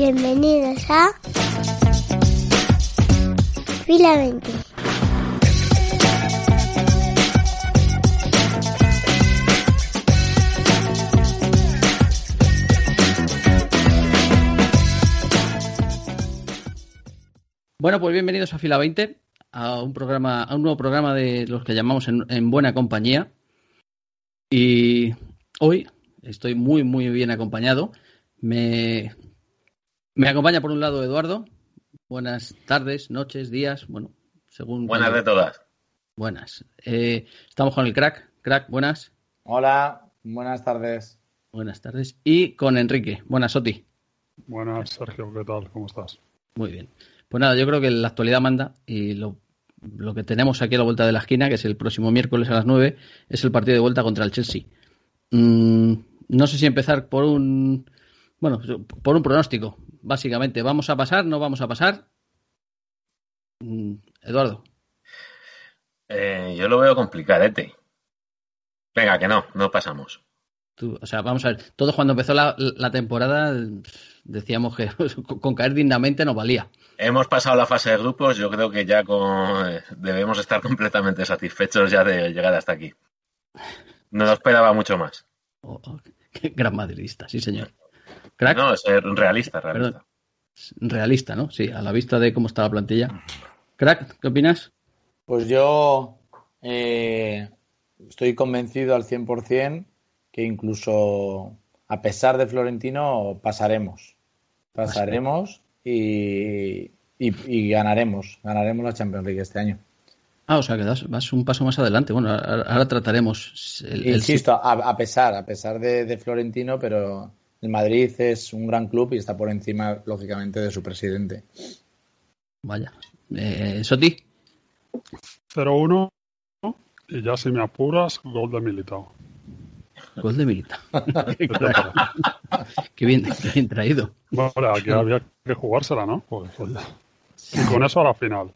Bienvenidos a Fila 20. Bueno, pues bienvenidos a Fila 20, a un programa, a un nuevo programa de los que llamamos en, en buena compañía. Y hoy estoy muy, muy bien acompañado. Me, me acompaña por un lado Eduardo. Buenas tardes, noches, días, bueno, según. Buenas de todas. Buenas. Eh, estamos con el crack. Crack, buenas. Hola, buenas tardes. Buenas tardes. Y con Enrique. Buenas, Soti. Buenas, Sergio, ¿qué tal? ¿Cómo estás? Muy bien. Pues nada, yo creo que la actualidad manda y lo, lo que tenemos aquí a la vuelta de la esquina, que es el próximo miércoles a las 9, es el partido de vuelta contra el Chelsea. Mm, no sé si empezar por un. Bueno, por un pronóstico. Básicamente, ¿vamos a pasar? ¿No vamos a pasar? Mm, Eduardo. Eh, yo lo veo complicadete. Venga, que no, no pasamos. Tú, o sea, vamos a ver, todos cuando empezó la, la temporada decíamos que con caer dignamente nos valía. Hemos pasado la fase de grupos, yo creo que ya con, debemos estar completamente satisfechos ya de llegar hasta aquí. No nos esperaba mucho más. Oh, oh, qué gran madridista, sí señor. ¿Crack? No, es realista, realista. Perdón. Realista, ¿no? Sí, a la vista de cómo está la plantilla. Crack, ¿qué opinas? Pues yo eh, estoy convencido al 100% que incluso a pesar de Florentino pasaremos. Pasaremos y, y, y, ganaremos. Ganaremos la Champions League este año. Ah, o sea que das, vas un paso más adelante. Bueno, ahora, ahora trataremos. El, Insisto, a, a, pesar, a pesar de, de, Florentino, pero el Madrid es un gran club y está por encima, lógicamente, de su presidente. Vaya. Eh, Soti. 0-1 y ya si me apuras, gol de Militao. Gol de Militao. qué, bien, qué bien traído. Vale, aquí había que jugársela, ¿no? Pues, pues y con eso a la final.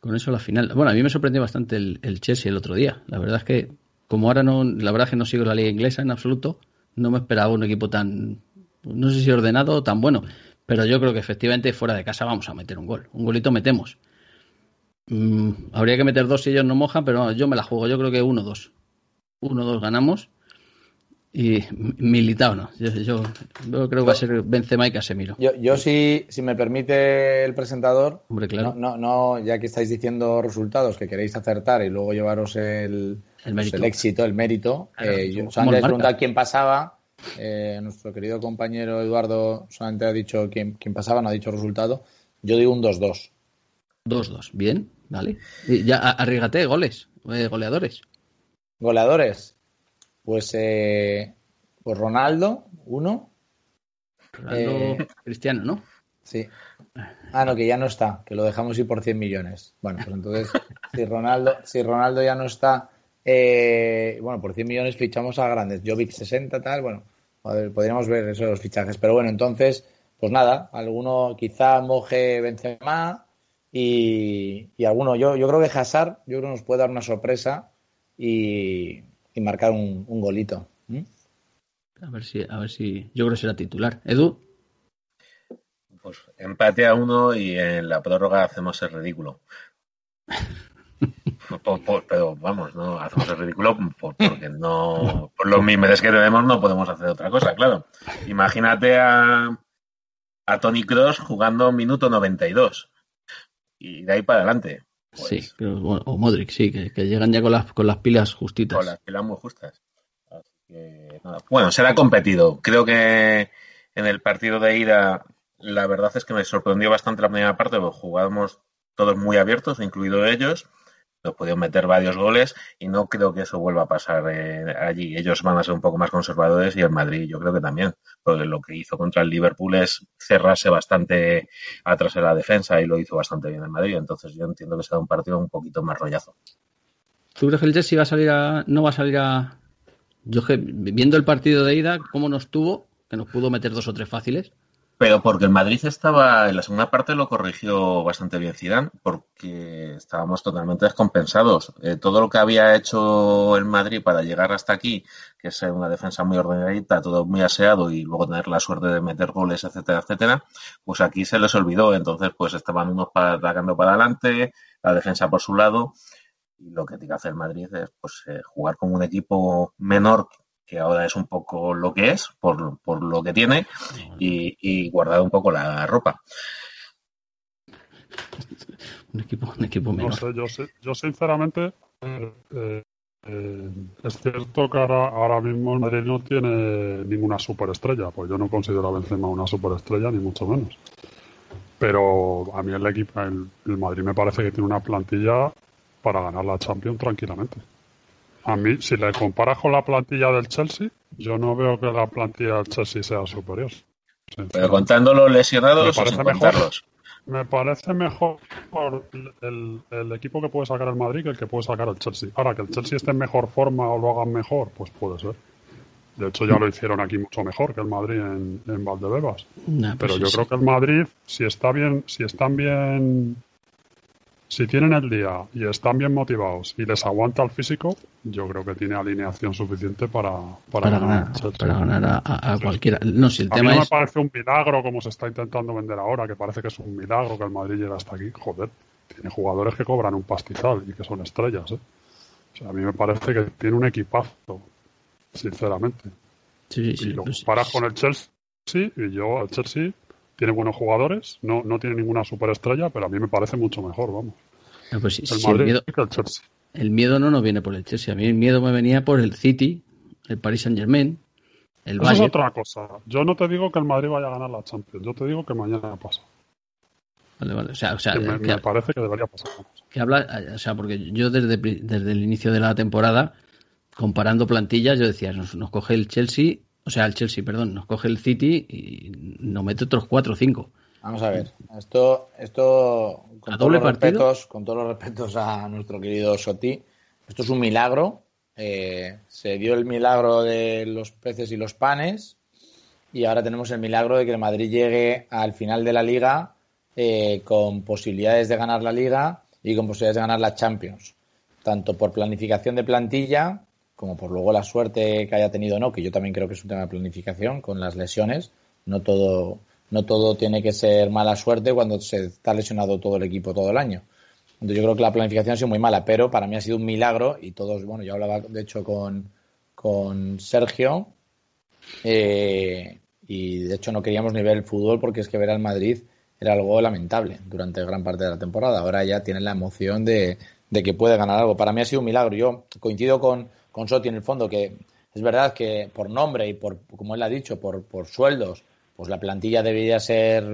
Con eso a la final. Bueno, a mí me sorprendió bastante el, el, Chelsea el otro día. La verdad es que, como ahora no, la verdad es que no sigo la liga inglesa en absoluto, no me esperaba un equipo tan, no sé si ordenado o tan bueno. Pero yo creo que efectivamente fuera de casa vamos a meter un gol. Un golito metemos. Mm, habría que meter dos si ellos no mojan, pero no, yo me la juego. Yo creo que uno, dos. Uno, dos ganamos. Y Militao no. Yo, yo, yo, creo que va a ser Benzema y Casemiro. Yo, yo si, si me permite el presentador, Hombre, claro. no, no, ya que estáis diciendo resultados que queréis acertar y luego llevaros el, el, mérito. el éxito, el mérito. Claro, eh, yo solamente preguntar quién pasaba. Eh, nuestro querido compañero Eduardo solamente ha dicho quién, quién pasaba, no ha dicho resultado. Yo digo un 2-2. 2-2, bien, vale. Y ya arriesgate, goles, eh, goleadores. Goleadores. Pues, eh, pues Ronaldo, uno. Ronaldo Cristiano, ¿no? Sí. Ah, no, que ya no está, que lo dejamos ir por 100 millones. Bueno, pues entonces, si Ronaldo, si Ronaldo ya no está, eh, bueno, por 100 millones fichamos a grandes. Jovic 60, tal, bueno, podríamos ver esos fichajes. Pero bueno, entonces, pues nada, alguno quizá moje Benzema y, y alguno, yo, yo creo que Hazard, yo creo que nos puede dar una sorpresa y, y marcar un, un golito. ¿Mm? A ver si, a ver si, yo creo que será titular. Edu. Pues empate a uno y en la prórroga hacemos el ridículo. por, por, pero vamos, no hacemos el ridículo por, porque no, por los mimes que tenemos no podemos hacer otra cosa, claro. Imagínate a, a Tony Cross jugando minuto 92 y de ahí para adelante. Pues, sí, pero, bueno, o Modric, sí, que, que, llegan ya con las, con las pilas justitas. Con las pilas muy justas. Que, nada. Bueno, será competido. Creo que en el partido de ida, la verdad es que me sorprendió bastante la primera parte, porque jugábamos todos muy abiertos, incluido ellos. Nos pudieron meter varios goles y no creo que eso vuelva a pasar eh, allí. Ellos van a ser un poco más conservadores y el Madrid yo creo que también, porque lo que hizo contra el Liverpool es cerrarse bastante atrás en la defensa y lo hizo bastante bien el Madrid. Entonces yo entiendo que será un partido un poquito más rollazo. ¿Tú crees que el Chelsea va a salir a, no va a salir a... Yo viendo el partido de ida, cómo nos tuvo, que nos pudo meter dos o tres fáciles, pero porque el Madrid estaba, en la segunda parte lo corrigió bastante bien Zidane, porque estábamos totalmente descompensados. Eh, todo lo que había hecho el Madrid para llegar hasta aquí, que es una defensa muy ordenadita, todo muy aseado y luego tener la suerte de meter goles, etcétera, etcétera, pues aquí se les olvidó. Entonces, pues estaban unos atacando para adelante, la defensa por su lado. Y lo que tiene que hacer Madrid es pues eh, jugar con un equipo menor que ahora es un poco lo que es, por, por lo que tiene, y, y guardar un poco la ropa. un equipo, un equipo menor. No sé, yo, sé, yo sinceramente, eh, eh, es cierto que ahora, ahora mismo el Madrid no tiene ninguna superestrella, pues yo no considero a Benzema una superestrella, ni mucho menos. Pero a mí el equipo, el, el Madrid me parece que tiene una plantilla para ganar la Champions tranquilamente. A mí, si le comparas con la plantilla del Chelsea, yo no veo que la plantilla del Chelsea sea superior. Pero contando los lesionados, me parece mejor. Me parece mejor el, el, equipo que puede sacar el Madrid que el que puede sacar el Chelsea. Ahora, que el Chelsea esté en mejor forma o lo hagan mejor, pues puede ser. De hecho, ya lo hicieron aquí mucho mejor que el Madrid en, en Valdebebas. Pues Pero yo creo que el Madrid, si está bien, si están bien si tienen el día y están bien motivados y les aguanta el físico, yo creo que tiene alineación suficiente para, para, ganar, para ganar a, cualquiera. No, si el a tema mí no me parece un milagro como se está intentando vender ahora, que parece que es un milagro que el Madrid llegue hasta aquí. Joder, tiene jugadores que cobran un pastizal y que son estrellas. ¿eh? O sea, a mí me parece que tiene un equipazo, sinceramente. Sí, sí, y lo pues comparas con el Chelsea y yo, el Chelsea tiene buenos jugadores, no, no tiene ninguna superestrella, pero a mí me parece mucho mejor, vamos. No, pues, el, si el, miedo, el, miedo, no nos viene por el Chelsea, a mí el miedo me venía por el City, el Paris Saint Germain, el Eso es otra cosa. Yo no te digo que el Madrid vaya a ganar la Champions, yo te digo que mañana pasa. Vale, vale. O sea, o sea, que me, que, me, parece que debería pasar. Que habla, o sea, porque yo desde, desde el inicio de la temporada, comparando plantillas, yo decía, nos, nos coge el Chelsea o sea, el Chelsea, perdón, nos coge el City y nos mete otros 4 o 5. Vamos a ver, esto, esto con, ¿A todos los partido? respetos, con todos los respetos a nuestro querido Soti, esto es un milagro. Eh, se dio el milagro de los peces y los panes y ahora tenemos el milagro de que el Madrid llegue al final de la liga eh, con posibilidades de ganar la liga y con posibilidades de ganar la Champions, tanto por planificación de plantilla como por luego la suerte que haya tenido no, que yo también creo que es un tema de planificación con las lesiones. No todo, no todo tiene que ser mala suerte cuando se está lesionado todo el equipo todo el año. Entonces yo creo que la planificación ha sido muy mala, pero para mí ha sido un milagro y todos, bueno, yo hablaba de hecho con, con Sergio eh, y de hecho no queríamos ni ver el fútbol porque es que ver al Madrid era algo lamentable durante gran parte de la temporada. Ahora ya tienen la emoción de, de que puede ganar algo. Para mí ha sido un milagro. Yo coincido con, con en el fondo que es verdad que por nombre y por, como él ha dicho, por, por sueldos, pues la plantilla debería ser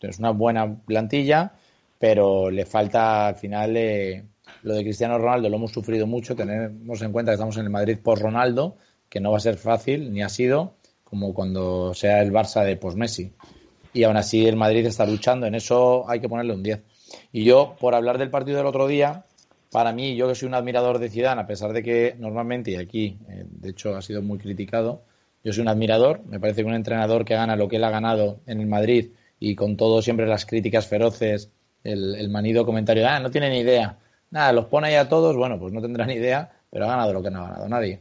es una buena plantilla, pero le falta al final eh, lo de Cristiano Ronaldo, lo hemos sufrido mucho, tenemos en cuenta que estamos en el Madrid por Ronaldo, que no va a ser fácil, ni ha sido, como cuando sea el Barça de post Messi. Y aún así el Madrid está luchando, en eso hay que ponerle un 10. Y yo, por hablar del partido del otro día, para mí, yo que soy un admirador de Zidane, a pesar de que normalmente, y aquí, eh, de hecho, ha sido muy criticado, yo soy un admirador. Me parece que un entrenador que gana lo que él ha ganado en el Madrid y con todo siempre las críticas feroces, el, manido comentario, ah, no tiene ni idea. Nada, los pone ahí a todos, bueno, pues no tendrá ni idea, pero ha ganado lo que no ha ganado nadie.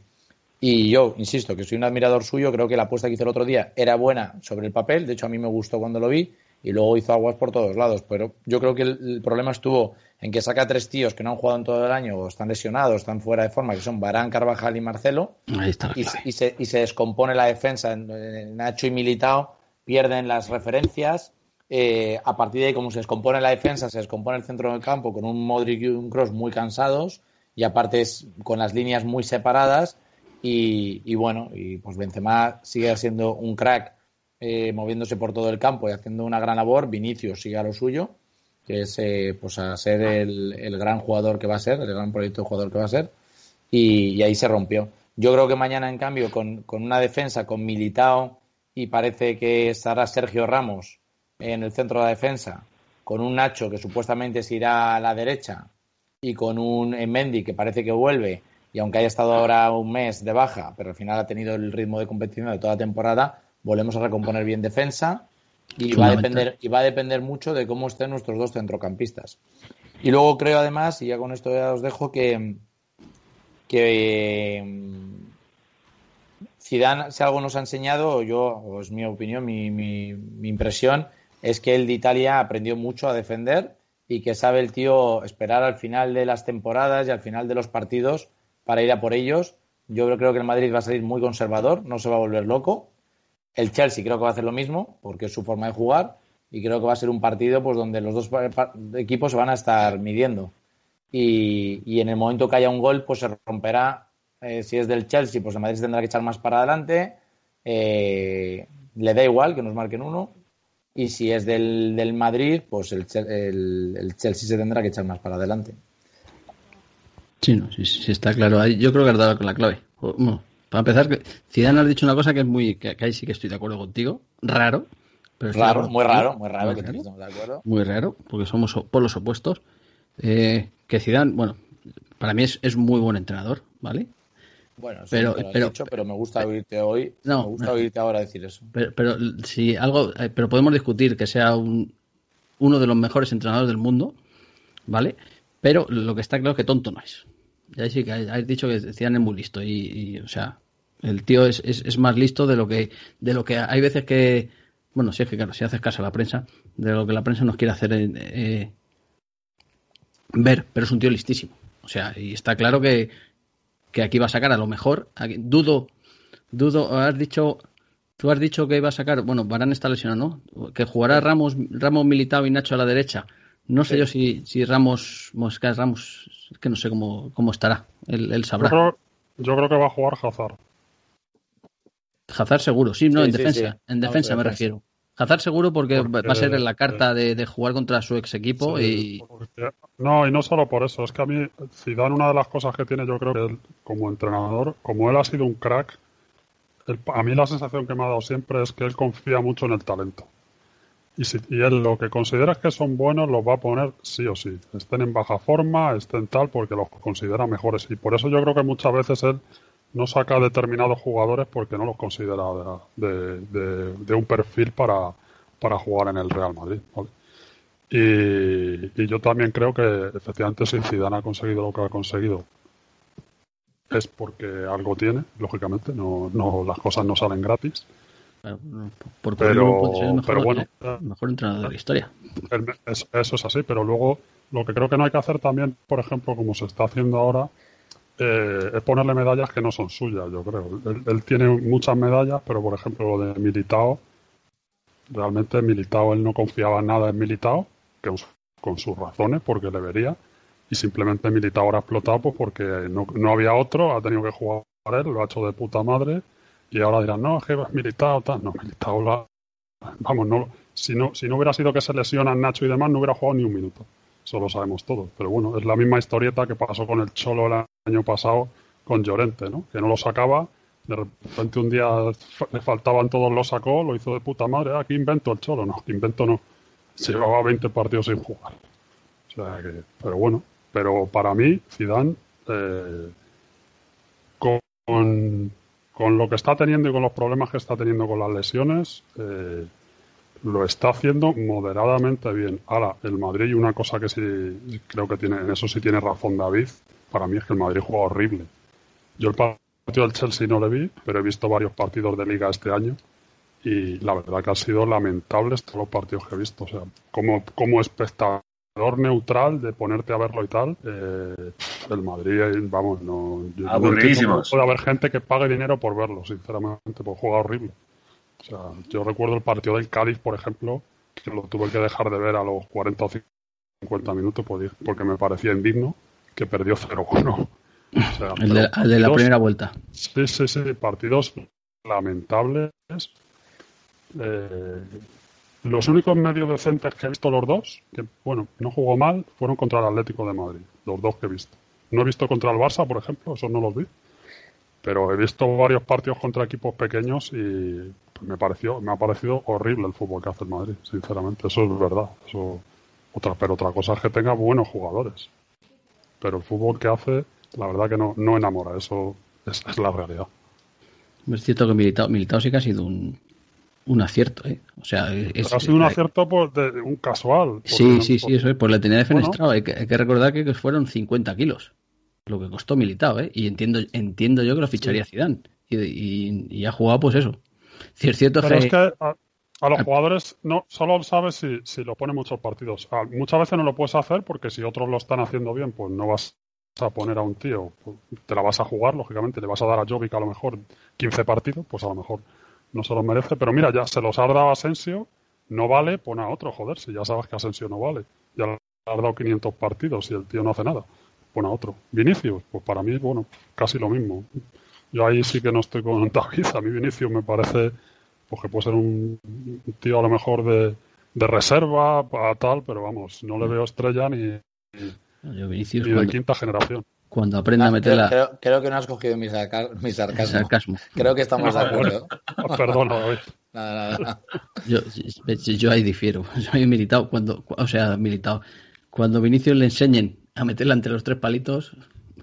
Y yo, insisto, que soy un admirador suyo, creo que la apuesta que hizo el otro día era buena sobre el papel, de hecho a mí me gustó cuando lo vi, y luego hizo aguas por todos lados, pero yo creo que el, el problema estuvo en que saca tres tíos que no han jugado en todo el año o están lesionados, están fuera de forma, que son Barán, Carvajal y Marcelo, Ahí está y, se, y se descompone la defensa. En- en Nacho y Militao pierden las referencias. eh, a partir de ahí, como se descompone la defensa, se descompone el centro del campo con un Modric y un Cross muy cansados y aparte es con las líneas muy separadas. Y, y bueno, y pues Benzema sigue siendo un crack eh, moviéndose por todo el campo y haciendo una gran labor. Vinicius sigue a lo suyo. que es eh, pues a ser el, gran jugador que va a ser, el gran proyecto de jugador que va a ser, y, ahí se rompió. Yo creo que mañana, en cambio, con, con una defensa, con Militao, y parece que estará Sergio Ramos en el centro de la defensa, con un Nacho que supuestamente se irá a la derecha y con un Mendy que parece que vuelve y aunque haya estado ahora un mes de baja, pero al final ha tenido el ritmo de competición de toda la temporada, volvemos a recomponer bien defensa y va a depender y va a depender mucho de cómo estén nuestros dos centrocampistas. Y luego creo además, y ya con esto ya os dejo que que Zidane, si algo nos ha enseñado, yo, o es mi opinión, mi, mi, mi impresión, es que el de Italia aprendió mucho a defender y que sabe el tío esperar al final de las temporadas y al final de los partidos para ir a por ellos. Yo creo que el Madrid va a salir muy conservador, no se va a volver loco. El Chelsea creo que va a hacer lo mismo, porque es su forma de jugar, y creo que va a ser un partido pues donde los dos equipos se van a estar midiendo. Y, en el momento que haya un gol, pues se romperá. Eh, si es del Chelsea, pues el Madrid se tendrá que echar más para adelante. Eh, le da igual que nos marquen uno. Y si es del, del Madrid, pues el, el, Chelsea se tendrá que echar más para adelante. Sí, no, sí, está claro. Yo creo que has dado con la clave. Para empezar, Zidane ha dicho una cosa que es muy, que, ahí sí que estoy de acuerdo contigo, raro. Pero raro, muy raro, muy raro, que estamos de acuerdo. Muy raro, porque somos polos opuestos. Eh, que Zidane, bueno, para mí es, es muy buen entrenador, ¿vale? Bueno, pero, pero, pero me gusta oírte hoy. No, me gusta oírte ahora decir eso. Pero, pero si algo, eh, pero podemos discutir que sea un, uno de los mejores entrenadores del mundo, ¿vale? Pero lo que está claro es que tonto no es. Ya sí que has dicho que decían es muy listo y, o sea, el tío es, es, más listo de lo que de lo que hay veces que bueno, sí es que claro, si haces caso a la prensa, de lo que la prensa nos quiere hacer eh, ver, pero es un tío listísimo. O sea, y está claro que, que aquí va a sacar a lo mejor. dudo, dudo, has dicho, tú has dicho que iba a sacar, bueno, Barán está lesionado, ¿no? Que jugará Ramos, Ramos Militao y Nacho a la derecha. No sé yo si, si Ramos, Mosca, Ramos, que no sé cómo, cómo estará, él, sabrá. Yo creo, que va a jugar Hazard. Hazard seguro, sí, no, en defensa, en defensa me refiero. Hazard seguro porque, va a ser en la carta de, jugar contra su ex equipo y... no, y no solo por eso, es que a mí Zidane una de las cosas que tiene yo creo que él, como entrenador, como él ha sido un crack, a mí la sensación que me ha dado siempre es que él confía mucho en el talento. Y, si, y él lo que considera que son buenos los va a poner sí o sí. Estén en baja forma, estén tal, porque los considera mejores. Y por eso yo creo que muchas veces él no saca determinados jugadores porque no los considera de, un perfil para, para, jugar en el Real Madrid. Y, yo también creo que efectivamente si Zidane ha conseguido lo que ha conseguido es porque algo tiene, lógicamente, no, no las cosas no salen gratis. pero, pero bueno, mejor entrenador de la historia. eso es así, pero luego lo que creo que no hay que hacer también, por ejemplo, como se está haciendo ahora, eh, es ponerle medallas que no son suyas, yo creo. Él, tiene muchas medallas, pero por ejemplo lo de Militao, realmente Militao él no confiaba nada en Militao, que con sus razones, porque le vería, y simplemente Militao ahora ha explotado pues porque no, no había otro, ha tenido que jugar él, lo ha hecho de puta madre, y ahora dirán, no, es que Militao, tal, no, Militao la... Vamos, no, si no, si no hubiera sido que se lesionan Nacho y demás, no hubiera jugado ni un minuto. Eso lo sabemos todos. Pero bueno, es la misma historieta que pasó con el Cholo el año pasado con Llorente, ¿no? Que no lo sacaba, de repente un día le faltaban todos, lo sacó, lo hizo de puta madre. Aquí invento el Cholo, no, invento no. Se llevaba 20 partidos sin jugar. O sea que, pero bueno, pero para mí, Zidane, eh, con, con, lo que está teniendo y con los problemas que está teniendo con las lesiones, eh, lo está haciendo moderadamente bien. Ahora, el Madrid, una cosa que sí creo que tiene, en eso sí tiene razón David, para mí es que el Madrid juega horrible. Yo el partido del Chelsea no le vi, pero he visto varios partidos de liga este año y la verdad que ha sido lamentable todos los partidos que he visto. O sea, como, como espectador neutral de ponerte a verlo y tal, eh, el Madrid, vamos, no. Aburridísimos. puede haber gente que pague dinero por verlo, sinceramente, porque juega horrible. O sea, yo recuerdo el partido del Cádiz, por ejemplo, que lo tuve que dejar de ver a los 40 o 50 minutos porque me parecía indigno que perdió 0-1. el, de, la primera vuelta. Sí, sí, sí, partidos lamentables. Eh, los únicos medios decentes que he visto los dos, que bueno, no jugó mal, fueron contra el Atlético de Madrid, los dos que he visto. No he visto contra el Barça, por ejemplo, esos no los vi. Pero he visto varios partidos contra equipos pequeños y me pareció, me ha parecido horrible el fútbol que hace el Madrid, sinceramente. Eso es verdad. Eso, otra, pero otra cosa es que tenga buenos jugadores. Pero el fútbol que hace, la verdad que no, no enamora. Eso es, es la realidad. Es cierto que Militao, Militao sí que ha sido un, un acierto, ¿eh? O sea, es, ha sido un acierto por de, un casual. Sí, sí, sí, eso es. Pues la tenía defenestrado. Bueno. Hay, que, hay, que, recordar que, fueron 50 kilos lo que costó Militao, ¿eh? Y entiendo, entiendo yo que lo ficharía sí. Zidane. Y, y, y, ha jugado, pues eso. Si es cierto Pero que... es que a, a los jugadores no solo sabes si, si lo pone muchos partidos. A, muchas veces no lo puedes hacer porque si otros lo están haciendo bien, pues no vas a poner a un tío, pues te la vas a jugar, lógicamente, le vas a dar a Jovic a lo mejor 15 partidos, pues a lo mejor no se los merece. Pero mira, ya se los ha dado a Asensio, no vale, pon a otro, joder, si ya sabes que Asensio no vale. Ya le has dado 500 partidos y el tío no hace nada, pon a otro. Vinicius, pues para mí, bueno, casi lo mismo. Yo ahí sí que no estoy con David, a mí Vinicius me parece pues que puede ser un tío a lo mejor de, de reserva, para tal, pero vamos, no le veo estrella ni, Yo, Vinicius, ni de cuando, quinta generación. cuando aprenda a Ah, meter creo, la... creo- creo que no has cogido mi, sarca- mi sarcasmo. sarcasmo. Creo que estamos de acuerdo. Ah, Perdona, David. Nada, nada. Yo, yo, yo ahí difiero. Yo he militado cuando, o sea, militado. Cuando Vinicius le enseñen a meterla entre los tres palitos,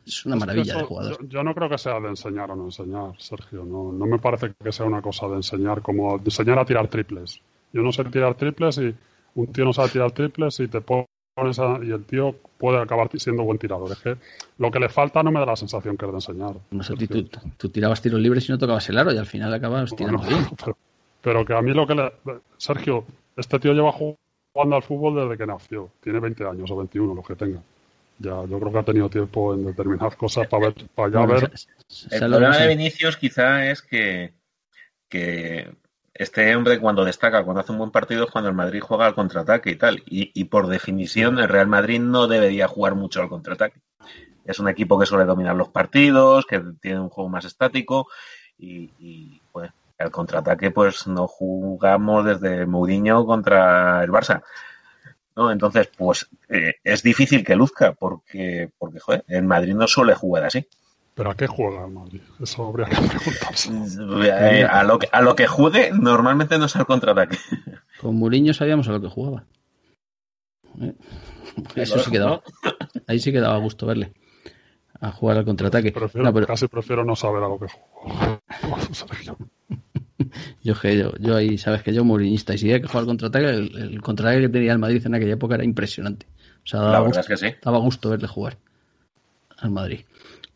es una Es que maravilla eso- de jugador. Yo, yo no creo que sea de enseñar o no enseñar, Sergio. No, no me parece que sea una cosa de enseñar, como de enseñar a tirar triples. Yo no sé tirar triples y un tío no sabe tirar triples y te pones a- y el tío puede acabar siendo buen tirador. Es que lo que le falta no me da la sensación que es de enseñar. No sé, tú, tú tirabas tiros libres y no tocabas el aro y al final acabas tirando Bueno, bien. pero, pero que a mí lo que le... Sergio, este tío lleva jugando al fútbol desde que nació. Tiene 20 años o 21, lo que tenga. Ya, yo creo que ha tenido tiempo en determinadas cosas para ver, para ya Bueno, ver. El problema de Vinicius quizá es que, que este hombre cuando destaca, cuando hace un buen partido es cuando el Madrid juega al contraataque y tal. Y, y por definición el Real Madrid no debería jugar mucho al contraataque. Es un equipo que suele dominar los partidos, que tiene un juego más estático y, y, pues el contraataque pues no jugamos desde Mourinho contra el Barça. ¿No? Entonces, pues eh, es difícil que luzca porque, porque joder, el Madrid no suele jugar así. ¿Pero a qué juega el Madrid? Eso habría que preguntarse. Eh, a, lo que, a lo que juegue, normalmente no es al contraataque. Con Mourinho sabíamos a lo que jugaba. ¿Eh? Eso sí que daba. Ahí sí que daba gusto verle. A jugar al contraataque. Prefiero- No, pero Casi prefiero no saber a lo que juega. Yo, que yo, yo ahí, sabes que yo mourinista. Y si hay que jugar al contraataque, el, el contraataque que tenía el Madrid en aquella época era impresionante. O sea, daba La gusto, verdad es que sí. daba gusto verle jugar al Madrid.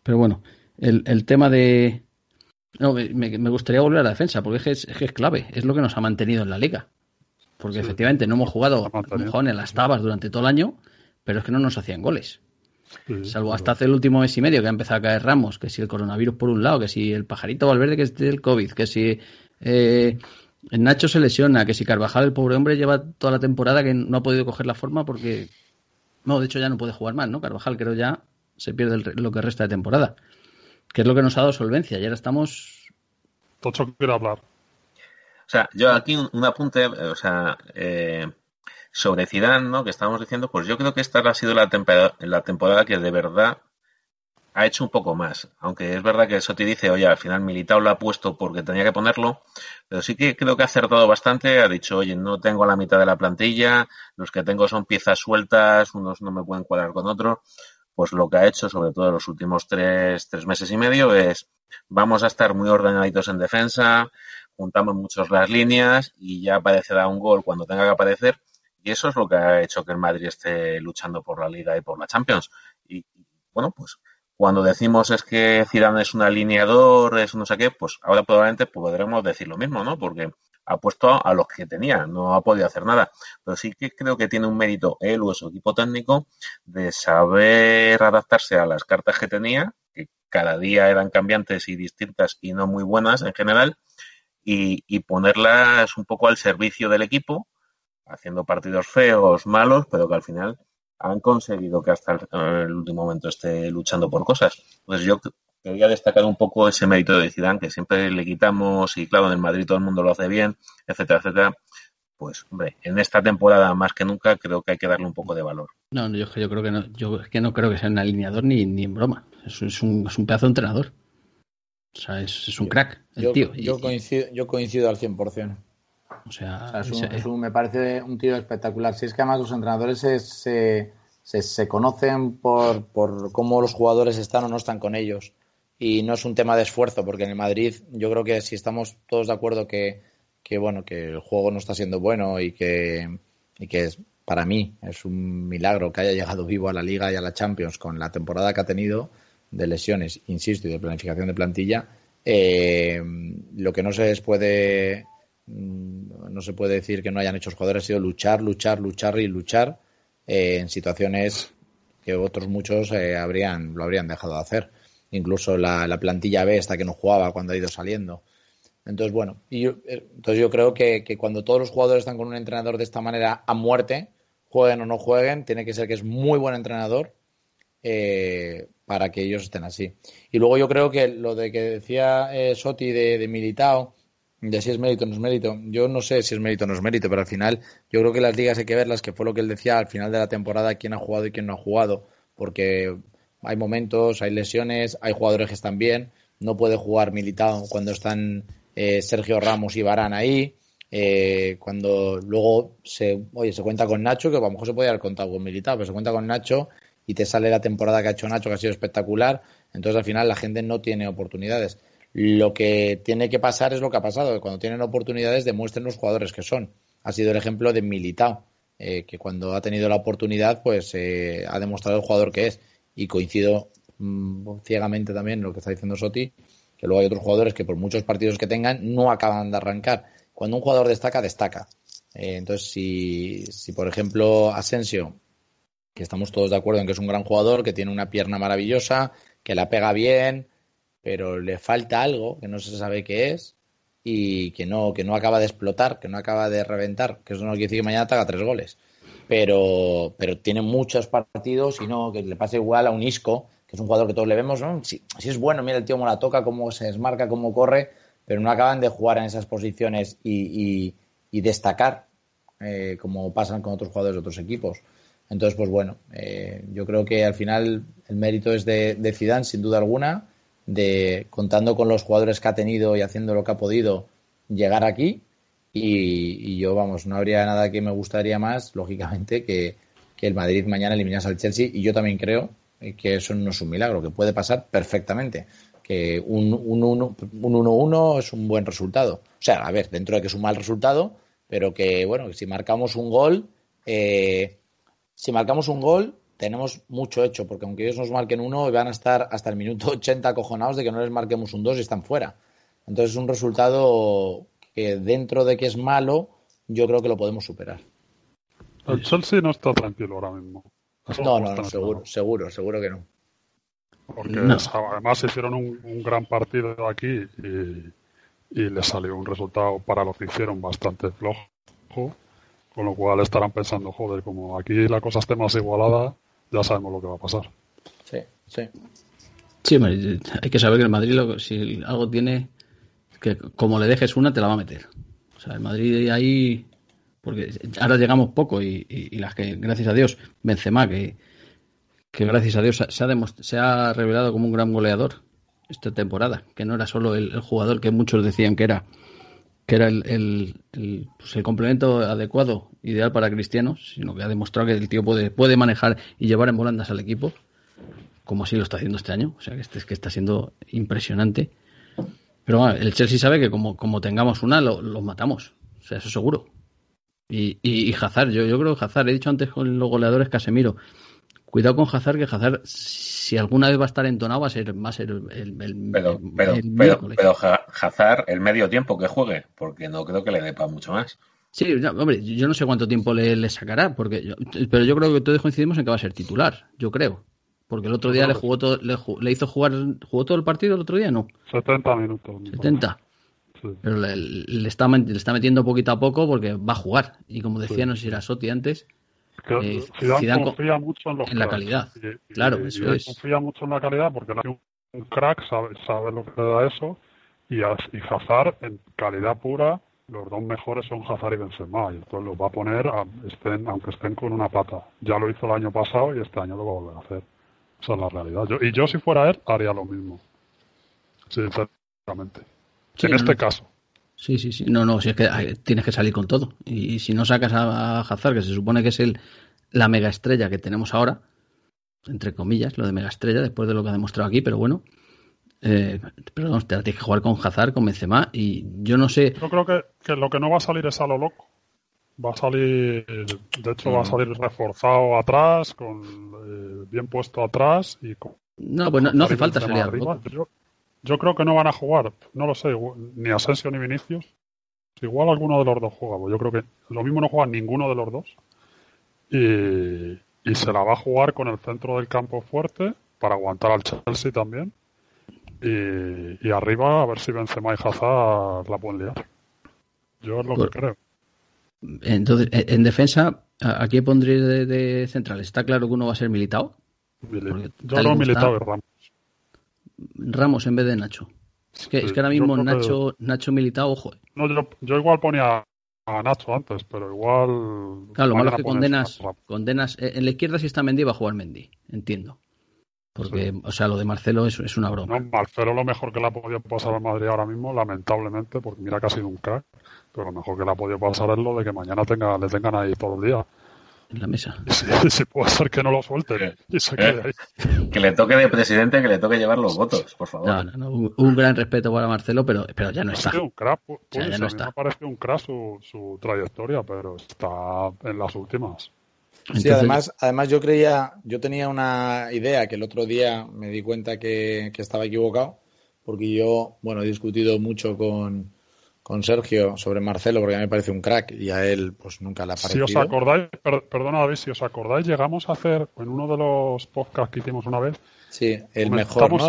Pero bueno, el, el tema de. No, me, me gustaría volver a la defensa, porque es que es, es que es clave, es lo que nos ha mantenido en la liga. Porque Sí. efectivamente no hemos jugado mojón en las tabas durante todo el año, pero es que no nos hacían goles. Sí, Salvo hasta hace el último mes y medio que ha empezado a caer Ramos, que si el coronavirus por un lado, que si el pajarito Valverde que es del COVID, que si eh, Nacho se lesiona, que si Carvajal, el pobre hombre, lleva toda la temporada que no ha podido coger la forma porque... No, de hecho ya no puede jugar más, ¿no? Carvajal creo ya se pierde el lo que resta de temporada. Que es lo que nos ha dado solvencia. Y ahora estamos... Tocho quiere hablar. O sea, yo aquí un, un apunte, o sea, eh, sobre Zidane, ¿no? Que estábamos diciendo, pues yo creo que esta ha sido la temporada, la temporada que de verdad ha hecho un poco más. Aunque es verdad que Soti dice, oye, al final Militao lo ha puesto porque tenía que ponerlo, pero sí que creo que ha acertado bastante. Ha dicho, oye, no tengo la mitad de la plantilla, los que tengo son piezas sueltas, unos no me pueden cuadrar con otros. Pues lo que ha hecho, sobre todo en los últimos tres, tres meses y medio, es vamos a estar muy ordenaditos en defensa, juntamos muchos las líneas y ya aparecerá un gol cuando tenga que aparecer. Y eso es lo que ha hecho que el Madrid esté luchando por la Liga y por la Champions. Y bueno, pues cuando decimos es que Zidane es un alineador, es no sé qué, pues ahora probablemente podremos decir lo mismo, ¿no? Porque ha puesto a los que tenía, no ha podido hacer nada. Pero sí que creo que tiene un mérito él o su equipo técnico de saber adaptarse a las cartas que tenía, que cada día eran cambiantes y distintas y no muy buenas en general, y ponerlas un poco al servicio del equipo, haciendo partidos feos, malos, pero que al final han conseguido que hasta el, el último momento esté luchando por cosas. Entonces yo quería destacar un poco ese mérito de Zidane, que siempre le quitamos, y claro, en el Madrid todo el mundo lo hace bien, etcétera, etcétera. pues hombre, en esta temporada más que nunca creo que hay que darle un poco de valor. No, yo, yo creo que no, yo es que no creo que sea un alineador ni, ni en broma. Es, es, un, es un pedazo de entrenador. O sea, es, es un crack el yo, tío. Yo, Y- coincido, yo coincido al 100%. O sea, O sea, es un- ese- es un- me parece un tío espectacular. Si es que además los entrenadores se, se, se- se conocen por, por cómo los jugadores están o no están con ellos. Y no es un tema de esfuerzo, porque en el Madrid yo creo que si estamos todos de acuerdo que, que bueno, que el juego no está siendo bueno y que, y que es, para mí es un milagro que haya llegado vivo a la Liga y a la Champions con la temporada que ha tenido de lesiones, insisto, y de planificación de plantilla, eh, lo que no se les puede no se puede decir que no hayan hecho los jugadores, ha sido luchar, luchar, luchar y luchar eh, en situaciones que otros muchos eh, habrían, lo habrían dejado de hacer. Incluso la, la plantilla B, esta que no jugaba cuando ha ido saliendo. Entonces, bueno, y yo, eh, entonces yo creo que, cuando todos los jugadores están con un entrenador de esta manera a muerte, jueguen o no jueguen, tiene que ser que es muy buen entrenador para que ellos estén así. Y luego yo creo que lo de que decía Soti de, de Militao, de si es mérito o no es mérito, yo no sé si es mérito o no es mérito, pero al final yo creo que las ligas hay que verlas, que fue lo que él decía al final de la temporada, quién ha jugado y quién no ha jugado, porque hay momentos, hay lesiones, hay jugadores que están bien, no puede jugar Militao cuando están eh, Sergio Ramos y Barán ahí, eh, cuando luego se, oye, se cuenta con Nacho, que a lo mejor se podía haber contado con Militao, pero se cuenta con Nacho y te sale la temporada que ha hecho Nacho, que ha sido espectacular, entonces al final la gente no tiene oportunidades. Lo que tiene que pasar es lo que ha pasado, cuando tienen oportunidades demuestren los jugadores que son. Ha sido el ejemplo de Militao, eh, que cuando ha tenido la oportunidad, pues eh, ha demostrado el jugador que es. Y coincido mm, ciegamente también en lo que está diciendo Soti, que luego hay otros jugadores que por muchos partidos que tengan no acaban de arrancar. Cuando un jugador destaca, destaca. Eh, entonces, si, si por ejemplo Asensio, que estamos todos de acuerdo en que es un gran jugador, que tiene una pierna maravillosa, que la pega bien, pero le falta algo que no se sabe qué es y que no, que no acaba de explotar, que no acaba de reventar, que eso no quiere decir que mañana te haga tres goles. Pero, pero tiene muchos partidos y no, que le pasa igual a un Isco, que es un jugador que todos le vemos, ¿no? Si, si es bueno, mira el tío cómo la toca, cómo se desmarca, cómo corre, pero no acaban de jugar en esas posiciones y, y, y destacar eh, como pasan con otros jugadores de otros equipos. Entonces, pues bueno, eh, yo creo que al final el mérito es de, de Zidane, sin duda alguna, de contando con los jugadores que ha tenido y haciendo lo que ha podido llegar aquí. Y, yo, vamos, no habría nada que me gustaría más, lógicamente, que, que el Madrid mañana eliminase al Chelsea. Y yo también creo que eso no es un milagro, que puede pasar perfectamente. Que un 1-1 es un buen resultado. O sea, a ver, dentro de que es un mal resultado, pero que, bueno, si marcamos un gol, eh, si marcamos un gol, tenemos mucho hecho, porque aunque ellos nos marquen uno, van a estar hasta el minuto 80 acojonados de que no les marquemos un 2 y están fuera. Entonces es un resultado que dentro de que es malo, yo creo que lo podemos superar. El Chelsea no está tranquilo ahora mismo. Eso No, no, no, seguro, claro. seguro, seguro que no. Porque No. es- además hicieron un, un gran partido aquí y, y les salió un resultado para lo que hicieron bastante flojo. Con lo cual estarán pensando, joder, como aquí la cosa esté más igualada, ya sabemos lo que va a pasar. Sí, sí. Sí, hombre, hay que saber que el Madrid, lo- si algo tiene, que como le dejes una, te la va a meter. O sea, el Madrid ahí, porque ahora llegamos poco y, y- y las que, gracias a Dios, Benzema, que, que gracias a Dios se ha, se ha revelado como un gran goleador esta temporada, que no era solo el, el jugador que muchos decían que era, que era el, el- pues el complemento adecuado, ideal para Cristiano, sino que ha demostrado que el tío puede, puede manejar y llevar en volandas al equipo como así lo está haciendo este año. O sea, que este es que está siendo impresionante. Pero bueno, el Chelsea sabe que como, como tengamos una, lo, lo matamos. O sea, eso seguro. Y, y, y Hazard, yo, yo creo que Hazard, he dicho antes con los goleadores Casemiro. Cuidado con Hazard, que Hazard, si alguna vez va a estar entonado, va a ser, va a ser el, el, el- Pero, el- pero, el pero, miércoles. pero Ja- Hazard, el medio tiempo que juegue, porque no creo que le dé para mucho más. Sí, hombre, yo no sé cuánto tiempo le, le sacará, porque yo- pero yo creo que todos coincidimos en que va a ser titular, yo creo. Porque el otro día le jugó todo, le, le hizo jugar, jugó todo el partido el otro día, ¿no? 70 minutos. me 70. parece. Sí. Pero le, le está, le está metiendo poquito a poco porque va a jugar. Y como decía, Sí. no sé si era Soti antes, Eh, Zidane Zidane confía mucho en los en la calidad. Y- Claro, y eso es. confía mucho en la calidad porque no un crack sabe, sabe lo que le da eso y, y Hazard en calidad pura los dos mejores son Hazard y Benzema y entonces los va a poner estén, aunque estén con una pata. Ya lo hizo el año pasado y este año lo va a volver a hacer. Esa es la realidad. Yo, y yo si fuera él haría lo mismo. Sinceramente. en este caso. Sí, sí, sí. No, no, si es que tienes que salir con todo. Y, si no sacas a, Hazard, que se supone que es el, la mega estrella que tenemos ahora, entre comillas, lo de mega estrella, después de lo que ha demostrado aquí, pero bueno, eh, pero no, te tienes que jugar con Hazard, con Benzema y yo no sé. Yo creo que, lo que no va a salir es a lo loco. Va a salir, de hecho, va a mm. salir reforzado atrás, con eh, bien puesto atrás y con. No, pues no, hace falta salir arriba. Yo, yo, creo que no van a jugar, no lo sé, ni Asensio ni Vinicius. Igual alguno de los dos juega. Yo creo que lo mismo no juega ninguno de los dos. Y, y se la va a jugar con el centro del campo fuerte para aguantar al Chelsea también y, arriba a ver si Benzema y Hazard la pueden liar. Yo es lo que pues, creo. Entonces, en defensa, ¿a quién pondría de, central? ¿Está claro que uno va a ser militado? Yo no militado Ramos. Ramos en vez de Nacho. Es que, es que ahora mismo Nacho, Nacho militado, ojo. Eh. No, yo, yo, igual ponía a Nacho antes, pero igual. Claro, lo malo es que condenas, condenas. Eh, en la izquierda, si está Mendy, va a jugar Mendy. Entiendo. Porque, o sea, lo de Marcelo es, es una broma. No, Marcelo lo mejor que le ha podido pasar a Madrid ahora mismo, lamentablemente, porque mira que ha sido un crack, pero lo mejor que le ha podido pasar es lo de que mañana tenga, le tengan ahí todo el día. En la mesa. Sí, puede ser que no lo suelte y se quede ahí. Que le toque de presidente, que le toque llevar los votos, por favor. No, no, un, gran respeto para Marcelo, pero, pero ya no está. Un crack, ya no está. me parece un crack su, su trayectoria, pero está en las últimas sí, además, además yo creía, yo tenía una idea que el otro día me di cuenta que, estaba equivocado, porque yo, bueno, he discutido mucho con, con Sergio sobre Marcelo, porque a mí me parece un crack y a él pues nunca le ha parecido. Si os acordáis, perdona David, si os acordáis, llegamos a hacer en uno de los podcasts que hicimos una vez. Sí, el mejor, ¿no?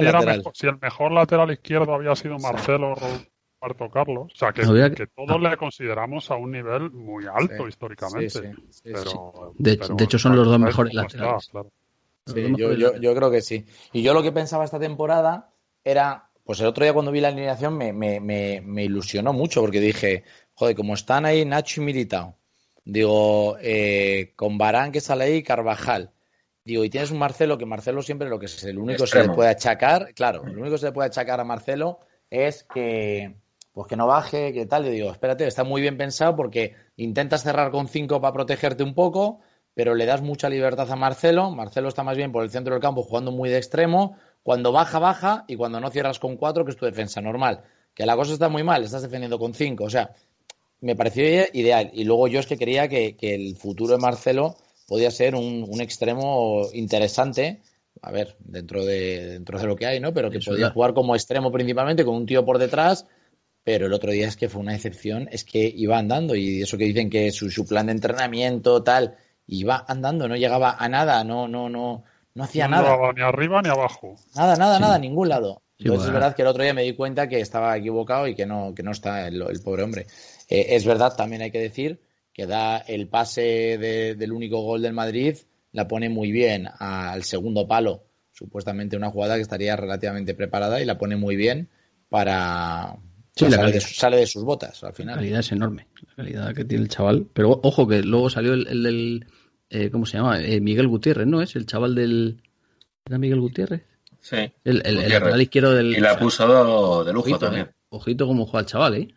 si, el mejor lateral izquierdo había sido Marcelo Roberto Carlos. O sea, que, todos le consideramos a un nivel muy alto históricamente. de, hecho, son los dos mejores laterales. yo, yo, creo que sí. Y yo lo que pensaba esta temporada era, pues el otro día cuando vi la alineación me, me, me, ilusionó mucho porque dije, joder, como están ahí Nacho y Militao, digo, eh, con Barán que sale ahí, Carvajal. Digo, y tienes un Marcelo que Marcelo siempre lo que es el único que se le puede achacar, claro, el único que se le puede achacar a Marcelo es que, pues que no baje, que tal. Le digo, espérate, está muy bien pensado porque intentas cerrar con cinco para protegerte un poco, pero le das mucha libertad a Marcelo. Marcelo está más bien por el centro del campo jugando muy de extremo. Cuando baja, baja y cuando no cierras con cuatro, que es tu defensa normal. Que la cosa está muy mal, estás defendiendo con cinco. O sea, me pareció ideal. Y luego yo es que creía que, el futuro de Marcelo podía ser un, extremo interesante. A ver, dentro de, dentro de lo que hay, ¿no? Pero que podía jugar como extremo principalmente con un tío por detrás pero el otro día es que fue una excepción, es que iba andando y eso que dicen que su, su plan de entrenamiento tal, iba andando, no llegaba a nada, no, no, no, no hacía nada. ni arriba ni abajo. Nada, nada, nada, ningún lado. Entonces es verdad que el otro día me di cuenta que estaba equivocado y que no, que no está el, pobre hombre. Eh, es verdad, también hay que decir que da el pase del único gol del Madrid, la pone muy bien al segundo palo, supuestamente una jugada que estaría relativamente preparada y la pone muy bien para, Sí, la sale, de, sale, de, sus botas al final. La calidad es enorme, la calidad que tiene el chaval. Pero ojo que luego salió el, del, eh, ¿cómo se llama? Eh, Miguel Gutiérrez, ¿no? Es el chaval del... ¿Era Miguel Gutiérrez? Sí. El, el, izquierdo del... Y la puso de lujo también. Eh. Ojito como juega el chaval, ¿eh?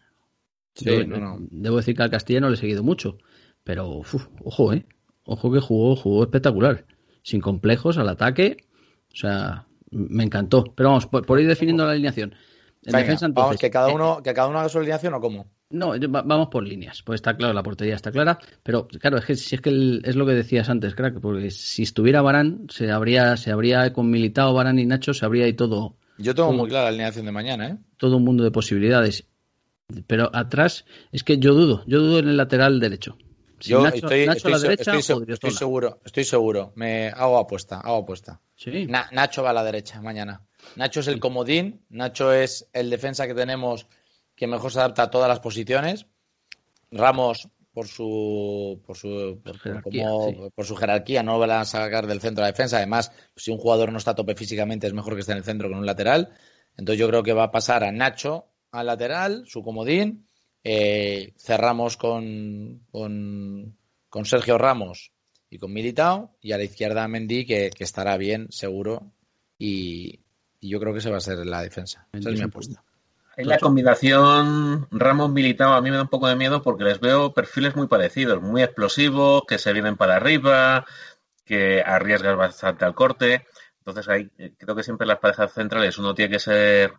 Sí, no, Debo decir que al Castilla no le he seguido mucho. Pero, ojo, ¿eh? Ojo que jugó, jugó espectacular. Sin complejos, al ataque. O sea, me encantó. Pero vamos, por ir definiendo la alineación vamos, que cada eh, uno, que cada uno haga su alineación o cómo. No, vamos por líneas. Pues está claro, la portería está clara. Pero claro, es que si es que es lo que decías antes, crack, porque si estuviera Barán, se habría, se habría con Militao, Barán y Nacho, se habría ahí todo. Yo tengo muy clara la alineación de mañana, ¿eh? Todo un mundo de posibilidades. Pero atrás, es que yo dudo, yo dudo en el lateral derecho. yo estoy, a la derecha, estoy, seguro, estoy seguro. Me hago apuesta, hago apuesta. Sí. Nacho va a la derecha mañana. Nacho es el comodín, Nacho es el defensa que tenemos que mejor se adapta a todas las posiciones. Ramos, por su, por su, jerarquía, por su jerarquía, no lo van a sacar del centro de la defensa. Además, si un jugador no está a tope físicamente, es mejor que esté en el centro con un lateral. Entonces yo creo que va a pasar a Nacho al lateral, su comodín. eh, cerramos con, con, con Sergio Ramos y con Militao y a la izquierda Mendy que, que estará bien seguro y, y yo creo que esa va a ser la defensa. Esa es mi apuesta. Ahí la combinación Ramos Militao a mí me da un poco de miedo porque les veo perfiles muy parecidos, muy explosivos, que se vienen para arriba, que arriesgan bastante al corte. Entonces ahí eh, creo que siempre las parejas centrales uno tiene que ser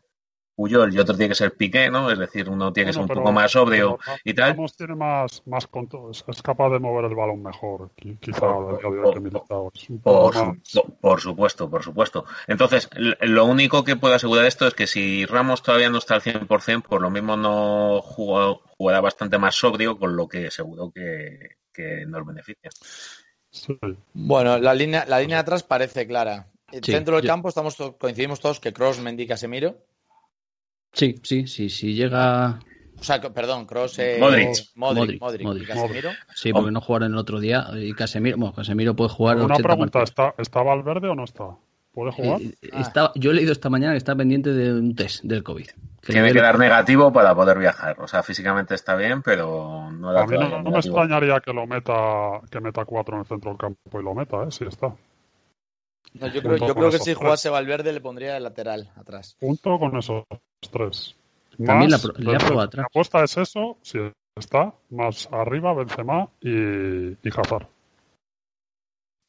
Puyol y otro tiene que ser Piqué, ¿no? Es decir, uno tiene que ser un poco más sobrio pero y tal. Ramos tiene más, más control, es, capaz de mover el balón mejor, qui- quizá Por- por- Por, su- por- supuesto, por supuesto. Entonces, lo único que puedo asegurar esto es que si Ramos todavía no está al 100%, por lo mismo no jugó- jugará bastante más sobrio, con lo que seguro que, que nos beneficia. Sí. Bueno, la línea, la línea de atrás parece clara. Sí, centro del yo- campo estamos coincidimos todos que Cross, Mendy, Casemiro. Sí, sí, sí, si llega. O sea, perdón, Cross, eh, Modric. Modric, Modric, Modric, Modric. y Casemiro. Sí, porque no jugaron el otro día. Y Casemiro, bueno, Casemiro puede jugar. Una 80 pregunta. ¿está, ¿está Valverde o no está? ¿Puede jugar? Eh, está- yo he leído esta mañana que está pendiente de un test del COVID. Que Tiene que dar negativo para poder viajar. O sea, físicamente está bien, pero no da A mí no, no me extrañaría que lo meta, que meta cuatro en el centro del campo y lo meta, ¿eh? Sí está. No, yo creo, yo que si tres. jugase Valverde le pondría de lateral atrás. Junto con esos tres. También Más, la atrás. Mi apuesta es eso, si está, más arriba Benzema y, y Hazard.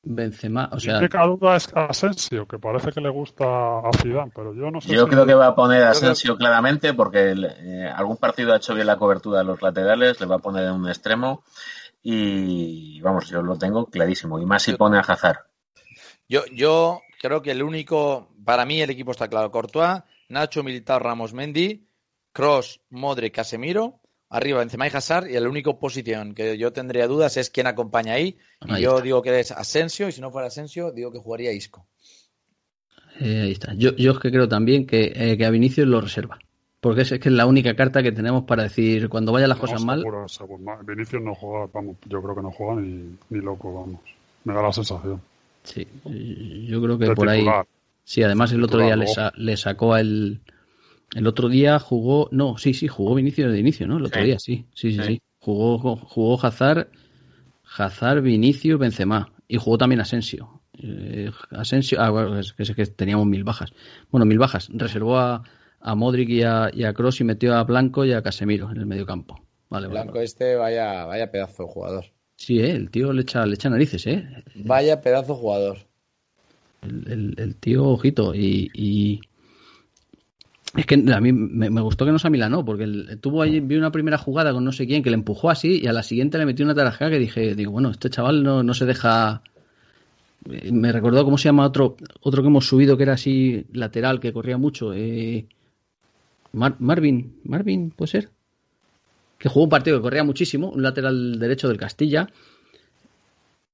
Benzema, o sea, única duda es Asensio, que parece que le gusta a Zidane, pero yo no sé Yo si... creo que va a poner a Asensio claramente porque eh, algún partido ha hecho bien la cobertura de los laterales, le va a poner en un extremo y vamos, yo lo tengo clarísimo. Y más si pone a Hazard. Yo, yo creo que el único, para mí el equipo está claro. Courtois, Nacho, Militao, Ramos, Mendy, Cross, Modric, Casemiro, arriba Benzema y Hazard, y la única posición que yo tendría dudas es quién acompaña ahí. Y Ahí yo está. digo que es Asensio, y si no fuera Asensio, digo que jugaría Isco. eh, ahí está. Yo, yo es que creo también que, eh, que a Vinicius lo reserva. Porque es, es que es la única carta que tenemos para decir cuando vayan las No, cosas mal. seguro, Vinicius no juega, vamos, yo creo que no juega ni, ni loco, vamos. Me da la sensación. Sí, yo creo que De por ahí. Sí, además el otro día le, sa- le sacó a el. El otro día jugó. No, sí, sí, jugó Vinicius de inicio, ¿no? El otro Sí. día, sí. Sí, sí, Sí. sí. Jugó, jugó Hazard, Hazard, Vinicius, Benzema. Y jugó también Asensio. Eh, Asensio. Ah, bueno, es que, es que teníamos mil bajas. Bueno, mil bajas. Reservó a, a Modric y a, y a Cross y metió a Blanco y a Casemiro en el medio campo. Vale, Blanco vale. este, vaya, vaya pedazo de jugador. Sí, eh, el tío le echa, le echa narices, ¿eh? Vaya pedazo jugador. El, el- el tío, ojito, y, y- es que a mí me, me gustó que no se amilanó, porque el- tuvo ahí, vi una primera jugada con no sé quién que le empujó así y a la siguiente le metió una tarajada que dije, digo, bueno, este chaval no, no se deja. Me recordó cómo se llama otro, otro que hemos subido que era así lateral, que corría mucho. eh, Mar- Marvin, Marvin, puede ser. Que jugó un partido que corría muchísimo, un lateral derecho del Castilla.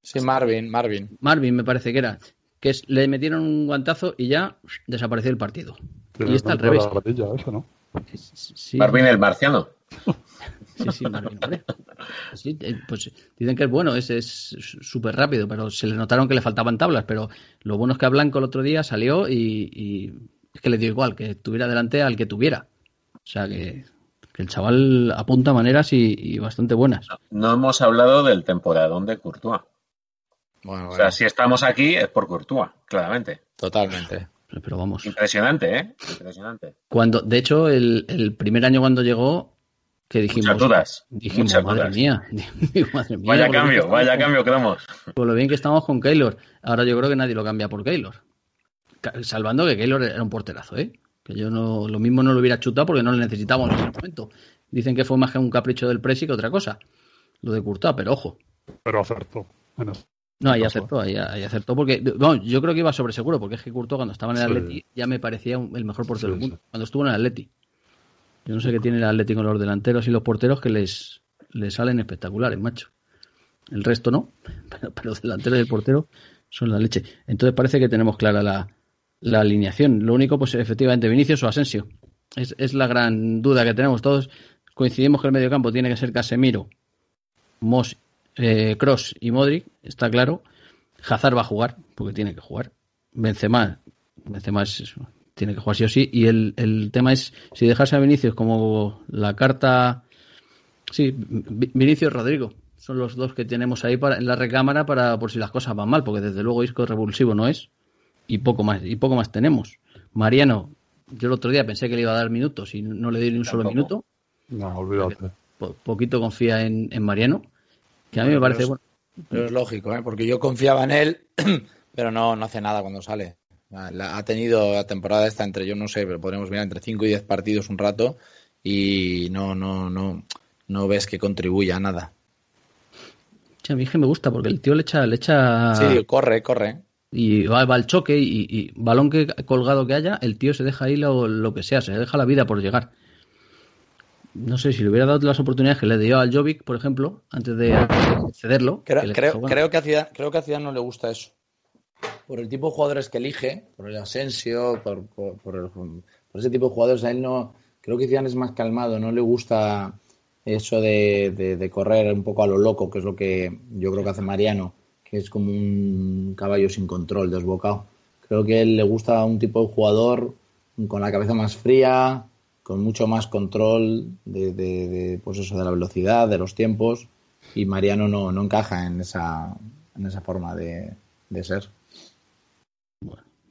Sí, Marvin, Marvin. Marvin me parece que era, que es- le metieron un guantazo y ya desapareció el partido. Y está al revés. Sí, Marvin el marciano. sí, sí, Marvin, hombre. Sí, eh, pues dicen que es bueno, es es súper rápido, pero se le notaron que le faltaban tablas, pero lo bueno es que a Blanco el otro día salió y, y es que le dio igual, que tuviera delante al que tuviera. O sea que, que el chaval apunta maneras y, y bastante buenas. No hemos hablado del temporadón de Courtois. Bueno, O bueno, sea, si estamos aquí es por Courtois, claramente. totalmente. Pero vamos. Impresionante, ¿eh? Impresionante. Cuando, de hecho, el, el primer año cuando llegó, que dijimos, Muchas dudas. dijimos, muchas madre dudas. mía, madre mía, Vaya cambio, vaya con- cambio que damos. Por lo bien que estamos con Keylor. Ahora yo creo que nadie lo cambia por Keylor. Salvando que Keylor era un porterazo, ¿eh? Que yo no, lo mismo no lo hubiera chutado porque no le necesitamos en ese momento. Dicen que fue más que un capricho del Presi que otra cosa. Lo de Courtois, pero ojo. Pero acertó. En eso. No, ahí acertó, ahí, ahí acertó porque bueno, yo creo que iba sobre seguro porque es que Courtois cuando estaba en el Sí. Atleti ya me parecía un- el mejor portero Sí, del mundo. sí. Cuando estuvo en el Atleti. Yo no sé qué tiene el Atleti con los delanteros y los porteros que les, les salen espectaculares, macho. El resto no, pero, pero el delantero y el portero son la leche. Entonces parece que tenemos clara la, la alineación. Lo único, pues efectivamente, Vinicius o Asensio. Es, es la gran duda que tenemos todos. Coincidimos que el mediocampo tiene que ser Casemiro, Mos, eh, Cross y Modric, está claro. Hazard va a jugar, porque tiene que jugar. Benzema, Benzema es- tiene que jugar sí o sí. Y el, el tema es si dejarse a Vinicius como la carta Sí, Vi- Vinicio y Rodrigo. Son los dos que tenemos ahí para, en la recámara para por si las cosas van mal, porque desde luego Isco revulsivo no es y poco más y poco más tenemos. Mariano, yo el otro día pensé que le iba a dar minutos y no le di ni un solo minuto. No, olvídate. Po- poquito confía en, en Mariano, que a mí me parece bueno. Pero es lógico, ¿eh? porque yo confiaba en él, pero no, no hace nada cuando sale. La- Ha tenido la temporada esta entre, yo no sé, pero podríamos mirar entre 5 y 10 partidos un rato y no, no, no, no ves que contribuya a nada. A mí es que me gusta porque el tío le echa, le echa Sí, corre, corre. Y va, va al choque y, y balón que colgado que haya, el tío se deja ahí lo, lo que sea, se deja la vida por llegar. No sé, si le hubiera dado las oportunidades que le dio al Jovic, por ejemplo, antes de cederlo. Creo, que creo, bueno, creo que a Zidane, creo que a Zidane no le gusta eso. Por el tipo de jugadores que elige, por el Asensio, por, por, por el- por ese tipo de jugadores, a él no. Creo que Zidane es más calmado, no le gusta eso de, de- de correr un poco a lo loco, que es lo que yo creo que hace Mariano, es como un caballo sin control, desbocado. Creo que él le gusta un tipo de jugador con la cabeza más fría, con mucho más control de, de- de, pues eso, de la velocidad, de los tiempos, y Mariano no, no encaja en esa, en esa forma de, de ser.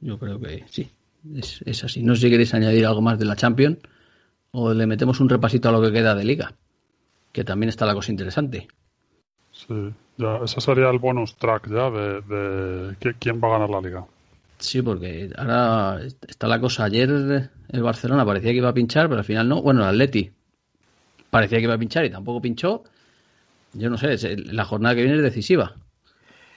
Yo creo que sí, es, es así. No sé si queréis añadir algo más de la Champions o le metemos un repasito a lo que queda de Liga, que también está la cosa interesante. Sí, ya, ese sería el bonus track ya de, de qui- quién va a ganar la liga. Sí, porque ahora está la cosa. Ayer el Barcelona parecía que iba a pinchar, pero al final no. Bueno, el Atleti parecía que iba a pinchar y tampoco pinchó. Yo no sé, la jornada que viene es decisiva.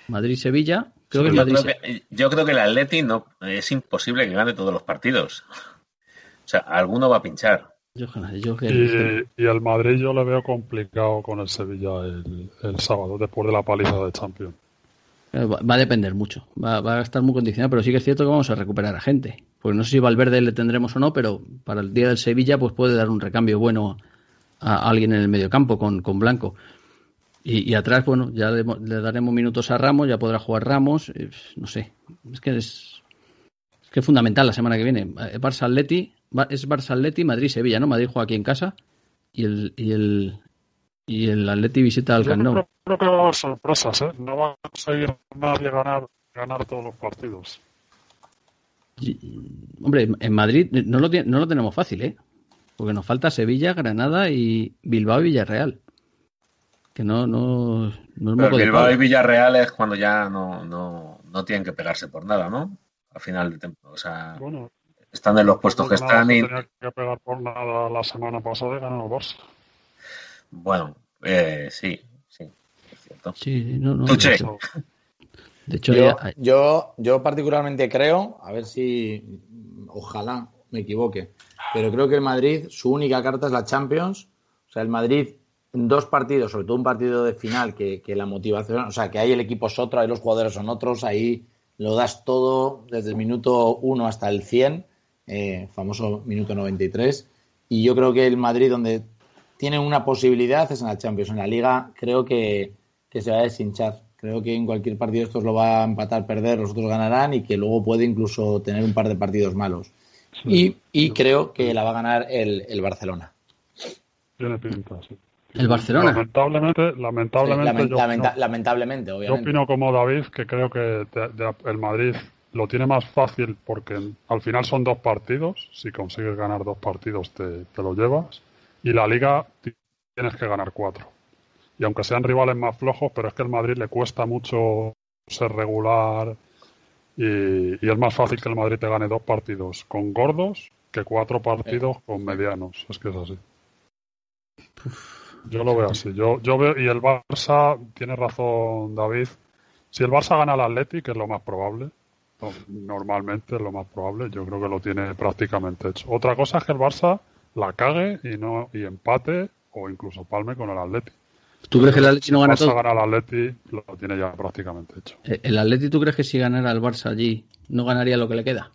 Madrid-Sevilla, creo que es yo, Madrid. creo que, yo creo que el Atleti no, es imposible que gane todos los partidos. O sea, alguno va a pinchar. Yo, yo que- Y, y el Madrid yo le veo complicado con el Sevilla el, el sábado, después de la paliza de Champions. Eh, Va va a depender mucho, va, va a estar muy condicionado, pero sí que es cierto que vamos a recuperar a gente. Porque no sé si Valverde le tendremos o no, pero para el día del Sevilla pues puede dar un recambio bueno a alguien en el mediocampo con, con Blanco. Y, y atrás, bueno, ya le, le daremos minutos a Ramos, ya podrá jugar Ramos, eh, no sé. Es que es, es que es fundamental la semana que viene. Eh, Barça Atleti, es Barça Atleti, Madrid Sevilla, ¿no? Madrid juega aquí en casa y el y el y el Atleti visita al Camp Nou. creo, creo que va a haber sorpresas, ¿eh? No va a conseguir nadie ganar, ganar todos los partidos. Y, Hombre, en Madrid no lo, tiene- no lo tenemos fácil, ¿eh? Porque nos falta Sevilla, Granada y Bilbao y Villarreal. Que no, no, no es Pero Bilbao y Villarreal es cuando ya no, no, no tienen que pegarse por nada, ¿no? Al final de temporada. O sea, Bueno, están en los puestos que están y. tenía que pegar por nada la semana pasada y ganó el Barça. Bueno, eh, sí, sí, es cierto. Sí, no, no. Tuche. De hecho, de hecho, Yo, yo, yo particularmente creo, a ver si ojalá me equivoque, pero creo que el Madrid, su única carta es la Champions. O sea, el Madrid en dos partidos, sobre todo un partido de final, que, que la motivación, o sea, que ahí el equipo es otro, ahí los jugadores son otros, ahí lo das todo desde el minuto 1 hasta el 100, eh, famoso minuto 93. Y yo creo que el Madrid, donde tiene una posibilidad, es en la Champions. En la Liga, creo que, que se va a deshinchar. Creo que en cualquier partido estos lo va a empatar, perder, los otros ganarán y que luego puede incluso tener un par de partidos malos. Y, y creo que la va a ganar el, el Barcelona. Tiene pinta, sí. el Barcelona. Lamentablemente, Sí, lamentablemente, lamen- yo, lamenta- opino, lamentablemente, yo obviamente. opino como David que creo que de- de- el Madrid lo tiene más fácil porque al final son dos partidos. Si consigues ganar dos partidos, te, te lo llevas. Y la Liga ti- tienes que ganar cuatro. Y aunque sean rivales más flojos, pero es que el Madrid le cuesta mucho ser regular. Y, es más fácil que el Madrid te gane dos partidos con gordos que cuatro partidos con medianos. Es que es así. Yo lo veo así. Yo, yo veo, y el Barça, tiene razón David, si el Barça gana al Atleti, que es lo más probable, normalmente es lo más probable, yo creo que lo tiene prácticamente hecho. Otra cosa es que el Barça la cague y no y empate o incluso palme con el Atleti. ¿Tú crees que el Atleti no gana el todo? gana al Atleti, lo tiene ya prácticamente hecho. Eh, ¿El Atleti tú crees que si ganara el Barça allí no ganaría lo que le queda?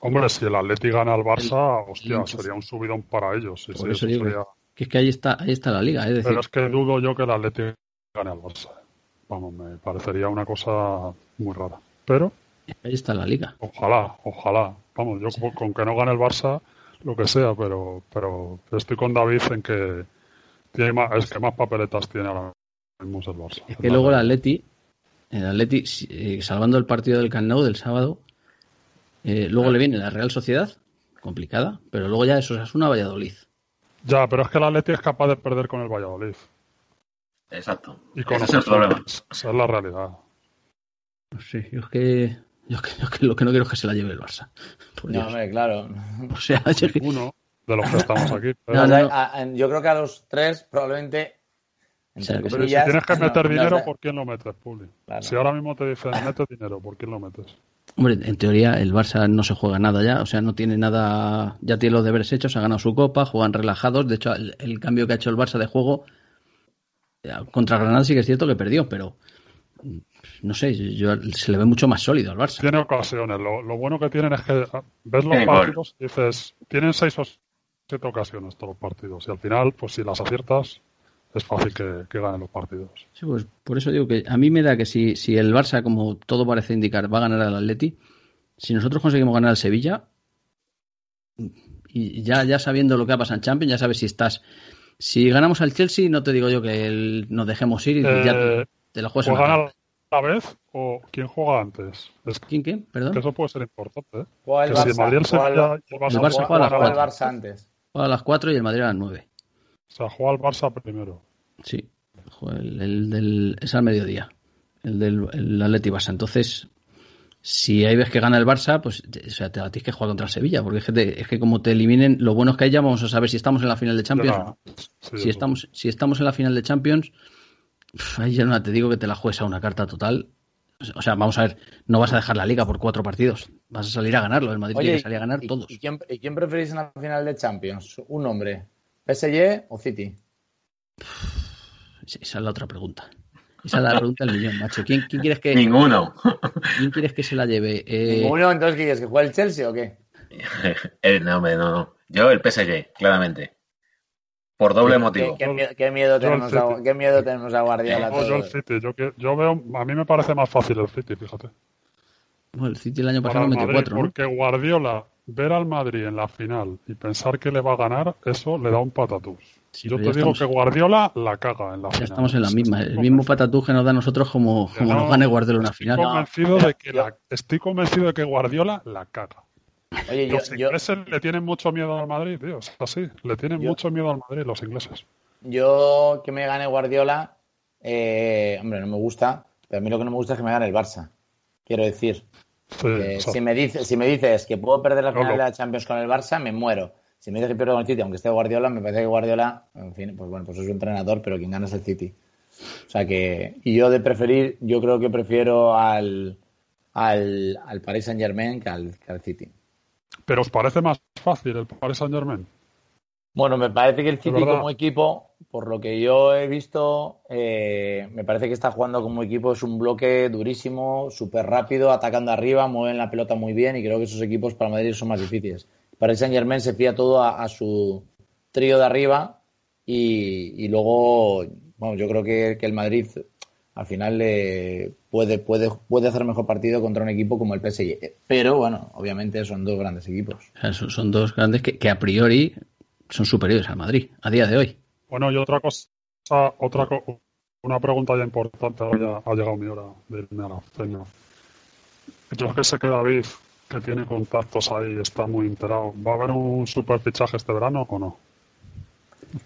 Hombre, si el Atleti gana al Barça, hostia, sería un subidón para ellos. Sí, Por sí, eso eso digo sería- Que es que ahí está, ahí está la liga. Es decir, Pero es que dudo yo que el Atleti gane al Barça. Vamos, me parecería una cosa muy rara. Pero ahí está la liga. ojalá, ojalá. Vamos, yo con, con que no gane el Barça, lo que sea, pero, pero estoy con David en que Tiene más, es que más papeletas tiene ahora mismo el Barça. Es que luego el Atleti, el Atleti, eh, salvando el partido del Camp Nou del sábado, eh, luego le viene la Real Sociedad, complicada, pero luego ya eso es una Valladolid. Ya, pero es que el Atleti es capaz de perder con el Valladolid. Exacto. Y con Ese es el problema. Esa es la realidad. Sí, yo es que, yo es que, yo es que lo que no quiero es que se la lleve el Barça. Por No, hombre, claro. O sea, yo es que- Uno de los que estamos aquí. No, no, no. a- a- yo creo que a los tres probablemente. O sea, Pero si tienes que no- meter no dinero. ¿por quién lo metes, Publi? Claro. Si ahora mismo te dicen, mete dinero, ¿por quién lo metes? Hombre, en teoría el Barça no se juega nada ya, o sea, no tiene nada, ya tiene los deberes hechos, ha ganado su copa, juegan relajados, de hecho el, el cambio que ha hecho el Barça de juego eh, contra Granada sí que es cierto que perdió, pero no sé, yo, se le ve mucho más sólido al Barça. Tiene ocasiones. Lo, lo bueno que tienen es que ah, ves los partidos y dices, tienen seis o siete ocasiones todos los partidos. Y al final, pues si las aciertas, es fácil que, que ganen los partidos. Sí, pues por eso digo que a mí me da que si, si el Barça, como todo parece indicar, va a ganar al Atleti, si nosotros conseguimos ganar al Sevilla, y ya, ya sabiendo lo que va a pasar en Champions, ya sabes si estás. Si ganamos al Chelsea, no te digo yo que el- nos dejemos ir y ya te, lo juegas la ¿Juegan a la vez o quién juega antes? Es ¿Quién qué? Perdón. eso puede ser importante. ¿eh? Juega el Que Barça, Madrid el juega el- Sevilla y el Barça, El Barça juegan- juega a las juega el cuatro. Barça antes. Juega a las 4 y el Madrid a las 9. O sea, juega el Barça primero. Sí. El, el del, es al mediodía. El del el Atleti Barça. Entonces, si ahí ves que gana el Barça, pues o sea, te tienes que jugar contra el Sevilla. Porque es que, te- es que como te eliminen, lo bueno es que ahí ya vamos a saber si estamos en la final de Champions Ya, sí, Si estamos, si estamos en la final de Champions, ahí ya no te digo que te la juegues a una carta total. O sea, vamos a ver, no vas a dejar la liga por cuatro partidos. Vas a salir a ganarlo. El Madrid tiene que salir a ganar ¿y- todos. ¿y quién, y quién preferís en la final de Champions? ¿Un hombre? ¿PSG o City? Sí, Esa es la otra pregunta. Esa es la pregunta del millón, macho. ¿Quién, quién quieres que, Ninguno. quién quieres que se la lleve? Eh, ¿Ninguno? Entonces, ¿qué quieres? ¿Que juegue el Chelsea o qué? Eh, no, hombre, no, no. Yo el PSG, claramente. Por doble ¿Qué, motivo. qué miedo, qué tenemos a, qué miedo tenemos a Guardiola No, yo el? City. Yo, veo, a mí me parece más fácil el City, fíjate. bueno, el City el año pasado el metió Madrid, cuatro, ¿no? porque Guardiola, ver al Madrid en la final y pensar que le va a ganar, eso le da un patatús. Sí, Yo te ya digo estamos- que Guardiola la caga en la Ya final. estamos en la misma. El mismo convencido. patatú que nos da a nosotros como, como No, nos gane Guardiola una Estoy final. convencido de que la, estoy convencido de que Guardiola la caga. Oye, yo, Los yo, ingleses le tienen mucho miedo al Madrid, tío. Es así. Le tienen Yo- mucho miedo al Madrid los ingleses. yo que me gane Guardiola, eh, hombre, no me gusta, pero a mí lo que no me gusta es que me gane el Barça. Quiero decir, Sí, Eh, si, me dices, si me dices que puedo perder la No, final no. de la Champions con el Barça, me muero. Si me dices que pierdo con el City, aunque esté Guardiola, me parece que Guardiola, en fin, pues bueno, pues es un entrenador, pero quien gana es el City. O sea que, y yo de preferir, yo creo que prefiero al, al, al Paris Saint Germain que al, que al City. Pero ¿os parece más fácil el Paris Saint Germain? Bueno, me parece que el City como equipo, por lo que yo he visto, eh, me parece que está jugando como equipo, es un bloque durísimo, súper rápido, atacando arriba, mueven la pelota muy bien y creo que esos equipos para Madrid son más difíciles. Para el Saint Germain se fía todo a, a su trío de arriba y, y luego, bueno, yo creo que, que el Madrid al final le puede, puede, puede hacer mejor partido contra un equipo como el PSG. Pero bueno, obviamente son dos grandes equipos. Son, son dos grandes que, que a priori son superiores al Madrid, a día de hoy. Bueno, y otra cosa, otra co- una pregunta ya importante, ahora ya ha llegado mi hora de irme a la cena. Yo que sé que David, que tiene contactos ahí, está muy enterado. ¿Va a haber un super fichaje este verano o no?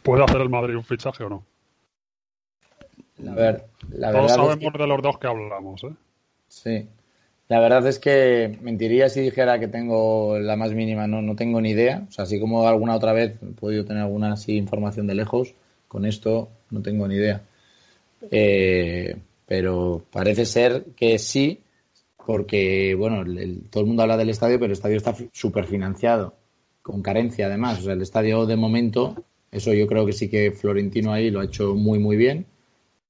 ¿Puede hacer el Madrid un fichaje o no? A ver, la Todos verdad es sabemos que- de los dos que hablamos, ¿eh? Sí. La verdad es que mentiría si dijera que tengo la más mínima, no, no tengo ni idea. O sea, así como alguna otra vez he podido tener alguna así información de lejos, con esto no tengo ni idea. Eh, pero parece ser que sí, porque, bueno, el- el- todo el mundo habla del estadio, pero el estadio está súper financiado, con carencia además. O sea, el estadio de momento, eso yo creo que sí que Florentino ahí lo ha hecho muy, muy bien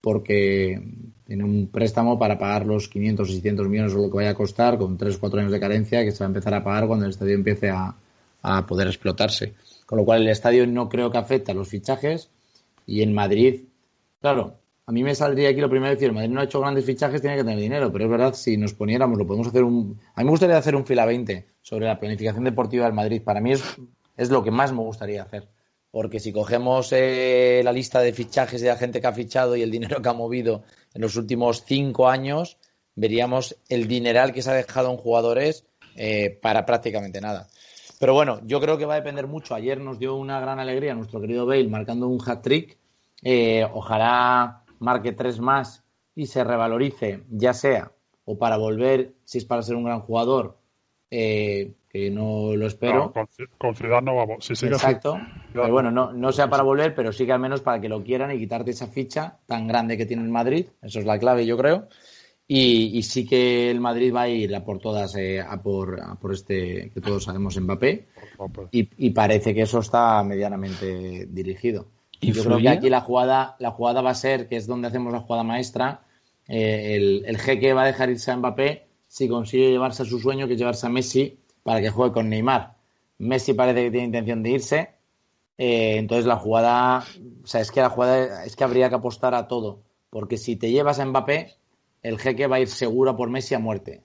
porque tiene un préstamo para pagar los 500 o 600 millones o lo que vaya a costar con 3 o 4 años de carencia que se va a empezar a pagar cuando el estadio empiece a, a poder explotarse. Con lo cual el estadio no creo que afecte a los fichajes y en Madrid, claro, a mí me saldría aquí lo primero decir, el Madrid no ha hecho grandes fichajes, tiene que tener dinero, pero es verdad, si nos poniéramos, lo podemos hacer un... A mí me gustaría hacer un fila 20 sobre la planificación deportiva del Madrid. Para mí es, es lo que más me gustaría hacer. Porque si cogemos eh, la lista de fichajes de la gente que ha fichado y el dinero que ha movido en los últimos cinco años, veríamos el dineral que se ha dejado en jugadores eh, para prácticamente nada. Pero bueno, yo creo que va a depender mucho. Ayer nos dio una gran alegría nuestro querido Bale marcando un hat-trick. Eh, ojalá marque tres más y se revalorice, ya sea o para volver, si es para ser un gran jugador, eh, que no lo espero. con, Ciudad no vamos. Exacto. pero bueno, no, no sea para volver, pero sí que al menos para que lo quieran y quitarte esa ficha tan grande que tiene el Madrid. Eso es la clave, yo creo. Y, sí que el Madrid va a ir a por todas, eh, a, por, por este que todos sabemos, Mbappé. Y, y parece que eso está medianamente dirigido. Yo creo que aquí la jugada, la jugada va a ser, que es donde hacemos la jugada maestra, eh, el, el jeque va a dejar irse a Mbappé si consigue llevarse a su sueño, que es llevarse a Messi para que juegue con Neymar. Messi parece que tiene intención de irse, eh, entonces la jugada, o sea, es que la jugada es que habría que apostar a todo, porque si te llevas a Mbappé, el jeque va a ir seguro por Messi a muerte.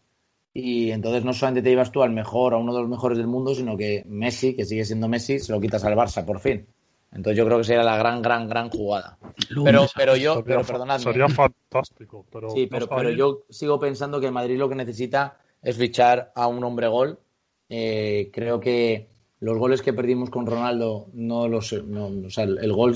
Y entonces no solamente te llevas tú al mejor, a uno de los mejores del mundo, sino que Messi, que sigue siendo Messi, se lo quitas al Barça por fin. Entonces yo creo que sería la gran, gran, gran jugada. Pero, pero yo, pero perdonadme. Sería fantástico. Pero sí, pero, pero yo sigo pensando que Madrid lo que necesita es fichar a un hombre gol. Eh, creo que los goles que perdimos con Ronaldo no los, no, o sea, el, gol,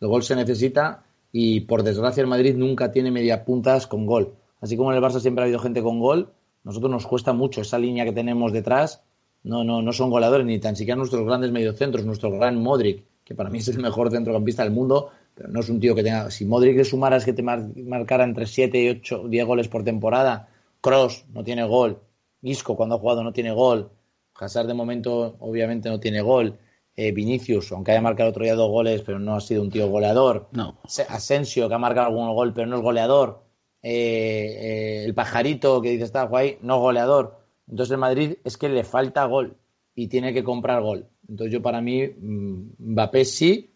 el gol se necesita y por desgracia el Madrid nunca tiene media puntas con gol. Así como en el Barça siempre ha habido gente con gol, nosotros nos cuesta mucho esa línea que tenemos detrás. No, no, no son goleadores ni tan siquiera nuestros grandes mediocentros, nuestro gran Modric que para mí es el mejor centrocampista del mundo, pero no es un tío que tenga. Si Modric le sumaras que te marcara entre 7 y 8, 10 goles por temporada, Cross no tiene gol, Isco cuando ha jugado no tiene gol, Hazard de momento obviamente no tiene gol, eh, Vinicius, aunque haya marcado otro día dos goles, pero no ha sido un tío goleador, no. Asensio, que ha marcado algún gol, pero no es goleador, eh, eh, el pajarito que dice está guay, no goleador. Entonces el Madrid es que le falta gol y tiene que comprar gol. Entonces yo para mí mm, Mbappé sí,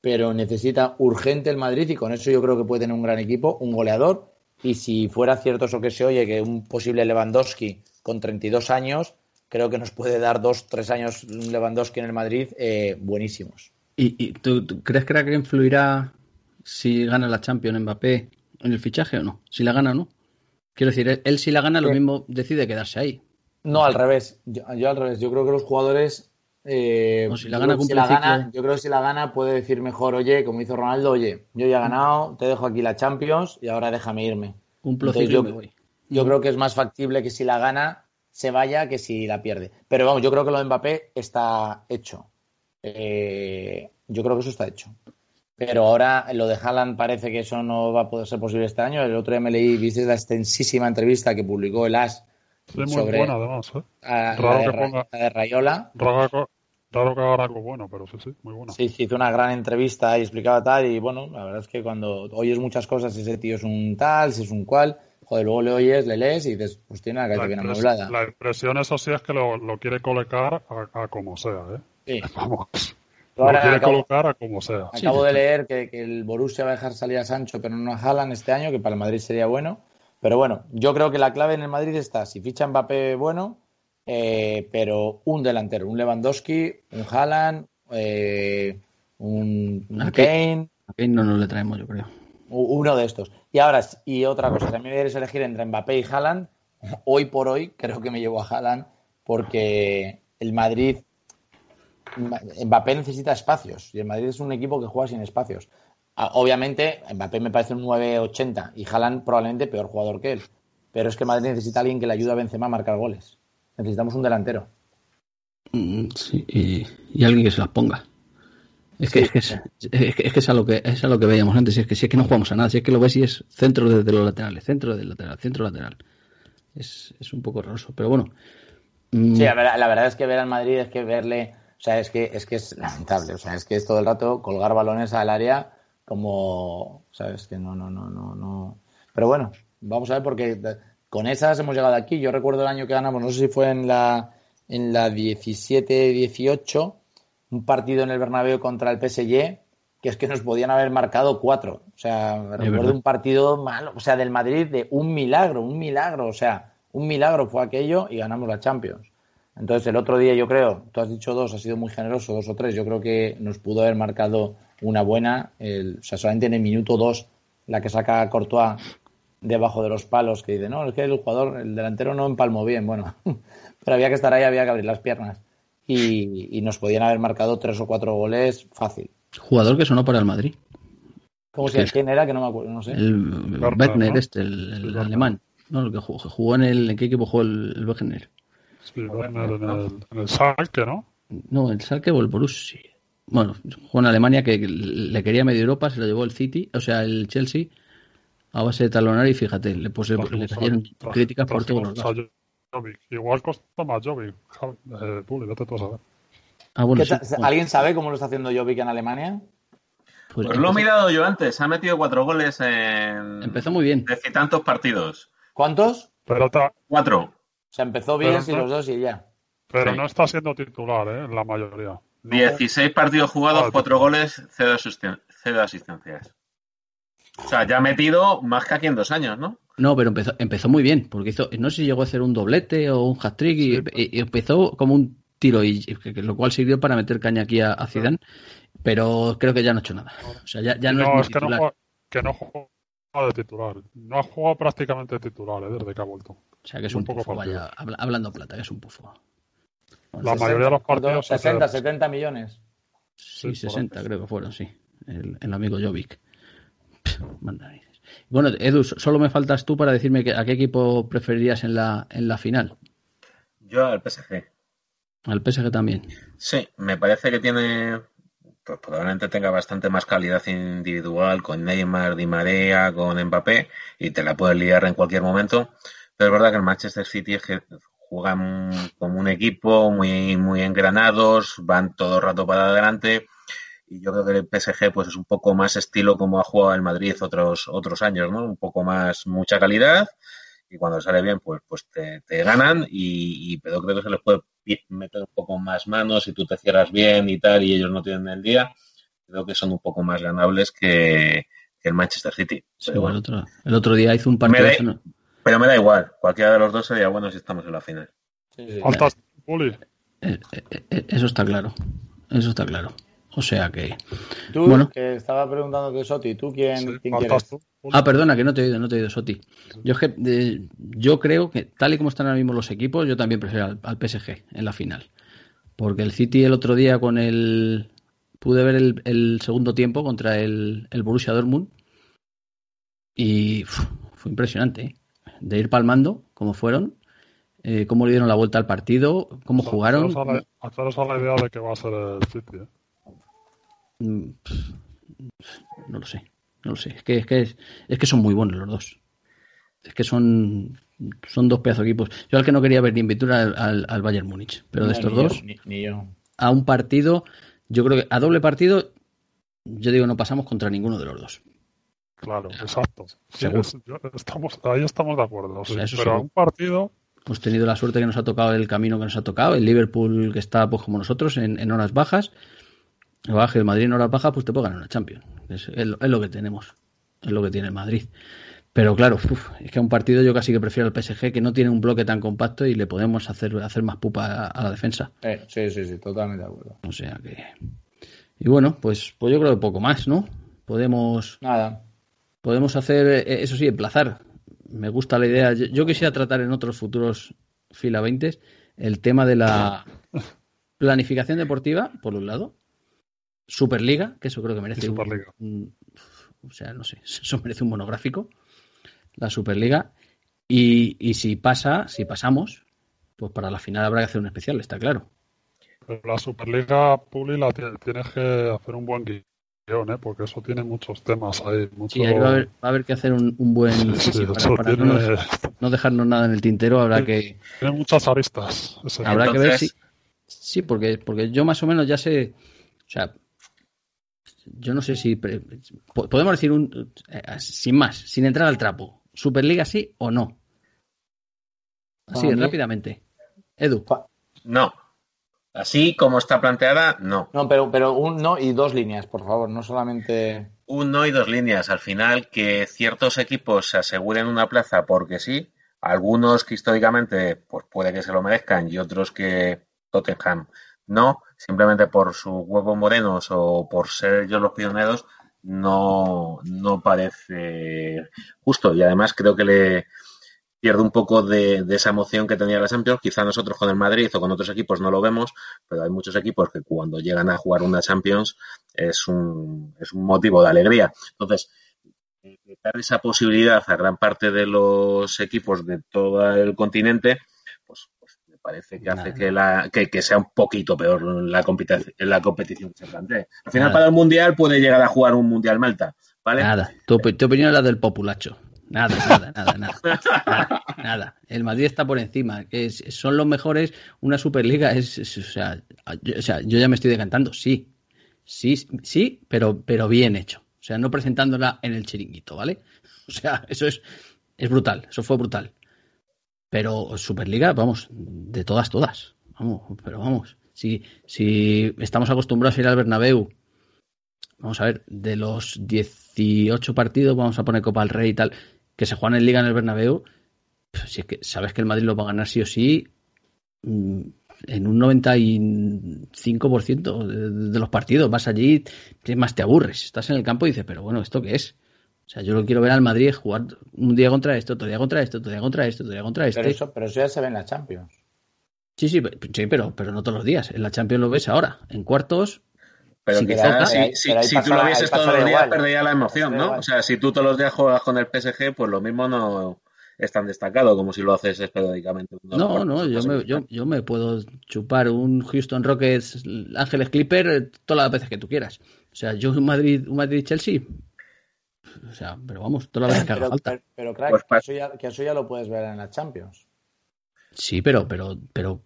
pero necesita urgente el Madrid y con eso yo creo que puede tener un gran equipo, un goleador y si fuera cierto eso que se oye, que un posible Lewandowski con 32 años, creo que nos puede dar dos, tres años Lewandowski en el Madrid eh, buenísimos. ¿Y, tú, crees que influirá si gana la Champions Mbappé en el fichaje o no? Si la gana o no. Quiero decir, él, si la gana lo mismo decide quedarse ahí. No, al revés. yo, al revés. Yo creo que los jugadores eh, si la gana, yo creo que si la gana puede decir mejor, oye, como hizo Ronaldo, oye, yo ya he ganado, te dejo aquí la Champions y ahora déjame irme. yo, yo creo que es más factible que si la gana se vaya que si la pierde. Pero vamos, yo creo que lo de Mbappé está hecho. Eh, yo creo que eso está hecho. Pero ahora lo de Haaland parece que eso no va a poder ser posible este año. El otro día me leí, viste la extensísima entrevista que publicó el AS sobre buena además, ¿eh? la, de, Rayola. Claro que haga algo bueno, pero sí, sí, muy bueno. Sí, sí, hizo una gran entrevista y explicaba tal. Y bueno, la verdad es que cuando oyes muchas cosas, ese tío es un tal, si es un cual, joder, luego le oyes, le lees y dices, pues tiene una cabeza bien amueblada. La impresión, eso sí, es que lo, quiere colocar a, como sea, ¿eh? Sí. Vamos. Lo quiere colocar a como sea. Acabo de leer que, que, el Borussia va a dejar salir a Sancho, pero no a Haaland este año, que para el Madrid sería bueno. Pero bueno, yo creo que la clave en el Madrid está, si ficha Mbappé, bueno, eh, pero un delantero, un Lewandowski, un Haaland, eh, un, Kane. A Kane no nos le traemos, yo creo. Uno de estos. Y ahora, y otra cosa, si a mí me quieres elegir entre Mbappé y Haaland, hoy por hoy creo que me llevo a Haaland porque el Madrid, Mbappé necesita espacios y el Madrid es un equipo que juega sin espacios. Ah, obviamente, Mbappé me parece un 9.80 y Haaland probablemente peor jugador que él. Pero es que Madrid necesita a alguien que le ayude a Benzema a marcar goles. Necesitamos un delantero. Mm, sí, y, alguien que se las ponga. Es que, es, que es, a lo que es a lo que veíamos antes, es que si es que no jugamos a nada, si es que lo ves y es centro desde los laterales, centro del lateral, centro lateral. Es, un poco horroroso, pero bueno. Mm. Sí, la verdad, es que ver al Madrid es que verle, o sea, es que es que es lamentable, o sea, es que es todo el rato colgar balones al área como, sabes, que no, no, no, no, no. Pero bueno, vamos a ver porque con esas hemos llegado aquí. Yo recuerdo el año que ganamos, no sé si fue en la, en la 17-18, un partido en el Bernabéu contra el PSG, que es que nos podían haber marcado cuatro. O sea, recuerdo un partido malo, o sea, del Madrid de un milagro, un milagro, o sea, un milagro fue aquello y ganamos la Champions. Entonces, el otro día yo creo, tú has dicho dos, ha sido muy generoso, dos o tres, yo creo que nos pudo haber marcado una buena, el, o sea, solamente en el minuto dos, la que saca Courtois debajo de los palos, que dice, no, es que el jugador, el delantero no empalmó bien, bueno, pero había que estar ahí, había que abrir las piernas. Y, y nos podían haber marcado tres o cuatro goles fácil. Jugador que sonó para el Madrid. ¿Cómo se quién era? Que no me acuerdo, no sé. El Wegner, ¿no? este, el, el alemán. No, el que jugó, jugó, en el. ¿En qué equipo jugó el, en el, en el Schalke, ¿no? No, el Schalke o el Borussia. Bueno, jugó en Alemania que le quería medio Europa, se lo llevó el City, o sea, el Chelsea, a base de talonar y fíjate, le, pues, le, cayeron críticas por todos los lados. Igual costó más Jovic. Eh, vete tú a saber. Ah, bueno, ¿Qué sí, ta- ¿Alguien sabe cómo lo está haciendo Jovic en Alemania? pues Pues lo he mirado yo antes. Ha metido cuatro goles en empezó muy bien. tantos partidos. ¿Cuántos? Pero, ta- Cuatro. O sea, empezó bien, Pero sí, no- los dos y ya. pero Sí. no está siendo titular, ¿eh? En la mayoría. No- 16 partidos jugados, Ah, cuatro tío. goles, cero, asisten- cero asistencias. O sea, ya ha metido más que aquí en dos años, ¿no? No, pero empezó, empezó muy bien, porque hizo, no sé si llegó a hacer un doblete o un hat-trick y, Sí, empezó como un tiro, y, lo cual sirvió para meter caña aquí a, a Zidane, pero creo que ya no ha hecho nada. O sea, ya, ya no, no, es, que no, que no juega de titular. No ha jugado prácticamente de titular, ¿eh? Desde que ha vuelto. O sea, que es un un poco pufo, partido. vaya, habla- hablando plata, que es un pufo. Bueno, La mayoría de los partidos. 60, se- 70 millones. Sí, por 60 ahí. creo que fueron, sí. El, el amigo Jovic. Pff. Bueno, Edu, solo me faltas tú para decirme que, a qué equipo preferirías en la, en la final. Yo al PSG. Al PSG también. Sí, me parece que tiene, pues probablemente tenga bastante más calidad individual con Neymar, Di María, con Mbappé y te la puedes liar en cualquier momento. Pero es verdad que el Manchester City es que juegan como un equipo muy, muy engranados, van todo el rato para adelante. Y yo creo que el PSG pues es un poco más estilo como ha jugado el Madrid otros, otros años, ¿no? Un poco más, mucha calidad. Y cuando sale bien pues, pues te, te ganan. Y, y pero creo que se les puede meter un poco más manos si tú te cierras bien y tal y ellos no tienen el día. Creo que son un poco más ganables que, el Manchester City. Sí, el, otro, el otro día hizo un Me partido. Pero me da igual cualquiera de los dos sería bueno si estamos en la final Sí, sí. Faltas, Puli. Eh, eh, eh, Eso está claro. Eso está claro. O sea que. Tú, Bueno. que estaba preguntando de Soti, ¿tú quién, Sí, quién quieres? tú. Ah, perdona, que no te he oído, no te he oído, Soti. Yo, es que, eh, yo creo que, tal y como están ahora mismo los equipos, yo también prefiero al, al PSG en la final. Porque el City el otro día con el. Pude ver el, el segundo tiempo contra el, el Borussia Dortmund. Y uf, fue impresionante. ¿eh? De ir palmando, como fueron. eh, cómo le dieron la vuelta al partido, cómo jugaron. Haceros a la, haceros a la idea de que va a ser el City, ¿eh? Mm, No lo sé, no lo sé. Es que, es que, es que son muy buenos los dos. Es que son, son dos pedazos de equipos. Yo al que no quería ver ni en pintura al, al, al Bayern Múnich, pero de estos ni yo, dos, ni, ni yo. a un partido, yo creo que a doble partido, yo digo, no pasamos contra ninguno de los dos. Claro, exacto. Sí, Seguro. es- yo- estamos, ahí estamos de acuerdo. sí. sea, eso Pero seguro. un partido, Hemos tenido la suerte que nos ha tocado el camino que nos ha tocado, el Liverpool que está pues como nosotros en, en horas bajas, el Baja, el Madrid en horas bajas, pues te puede ganar una Champions. Es, es lo- es lo que tenemos, es lo que tiene el Madrid. Pero claro, uf, es que a un partido yo casi que prefiero al PSG que no tiene un bloque tan compacto y le podemos hacer, hacer más pupa a, a la defensa. Eh, sí, sí, sí, totalmente de acuerdo. O sea que. Y bueno, pues, pues yo creo que poco más, ¿no? Podemos, Nada. Podemos hacer, eh, eso sí, emplazar. Me gusta la idea. Yo, yo quisiera tratar en otros futuros fila 20 el tema de la planificación deportiva, por un lado. Superliga, que eso creo que merece Superliga. un- o sea, no sé, eso merece un monográfico. La Superliga. Y, y si pasa, si pasamos, pues para la final habrá que hacer un especial, está claro. pero la Superliga, Puli, la ti- tienes que hacer un buen guion, ¿eh? Porque eso tiene muchos temas ahí. Mucho... Sí, ahí va a haber, va a haber que hacer un, un buen. Sí, sí, sí, para, eso para tiene, no, nos- no dejarnos nada en el tintero, habrá que, tiene muchas aristas. ese habrá que ver si. Sí, porque, porque yo más o menos ya sé. O sea, yo no sé si. Podemos decir un. eh, sin más, sin entrar al trapo. ¿Superliga sí o no? Así, mí- rápidamente. Edu. no así como está planteada no No, pero, pero un no y dos líneas, por favor, no solamente. un no y dos líneas al final que ciertos equipos se aseguren una plaza porque sí algunos que históricamente pues puede que se lo merezcan y otros que Tottenham no, simplemente por sus huevos morenos o por ser ellos los pioneros, no, no parece justo. Y además creo que le pierde un poco de, esa emoción que tenía la Champions. Quizá nosotros con el Madrid o con otros equipos no lo vemos, pero hay muchos equipos que cuando llegan a jugar una Champions es un, es un motivo de alegría. Entonces, dar esa posibilidad a gran parte de los equipos de todo el continente, pues, pues me parece que hace que, la, que, sea un poquito peor la, competición, la competición que se plantee. Al final, para el Mundial puede llegar a jugar un Mundial Malta, ¿vale? Nada, tu, opinión es la del populacho. Nada, nada, nada, nada, nada, El Madrid está por encima. Es, son los mejores. Una Superliga es, o, sea, yo, o sea, yo ya me estoy decantando. Sí, sí, sí, pero, pero bien hecho. O sea, no presentándola en el chiringuito, ¿vale? O sea, eso es, es brutal, eso fue brutal. Pero Superliga, vamos, de todas, todas. Vamos, pero vamos. Si, si estamos acostumbrados a ir al Bernabéu, vamos a ver, de los 18 partidos, vamos a poner Copa del Rey y tal, que se juegan en Liga en el Bernabéu, pues si es que sabes que el Madrid lo va a ganar sí o sí, mm, en un 95% de, de los partidos. Vas allí, ¿qué más te aburres? Estás en el campo y dices, pero bueno, ¿esto qué es? O sea, yo lo quiero ver al Madrid jugar un día contra esto, otro día contra esto, otro día contra esto, otro día contra esto. Pero eso, pero eso ya se ve en la Champions. Sí, sí, sí pero, pero no todos los días. En la Champions lo ves ahora. En cuartos pero quizás si, si, tú lo vieses todos los días, perdería la emoción, ¿no? O sea, si tú todos los días juegas con el PSG, pues lo mismo no, es tan destacado como si lo haces periódicamente. No, no, yo me, yo, yo me, puedo chupar un Houston Rockets Ángeles Clipper eh, todas las veces que tú quieras. O sea, yo un Madrid, un Madrid Chelsea. O sea, pero vamos, todas las veces que haga falta. Pero, pero pues que, eso ya, lo puedes ver en la Champions. Sí, pero, pero, pero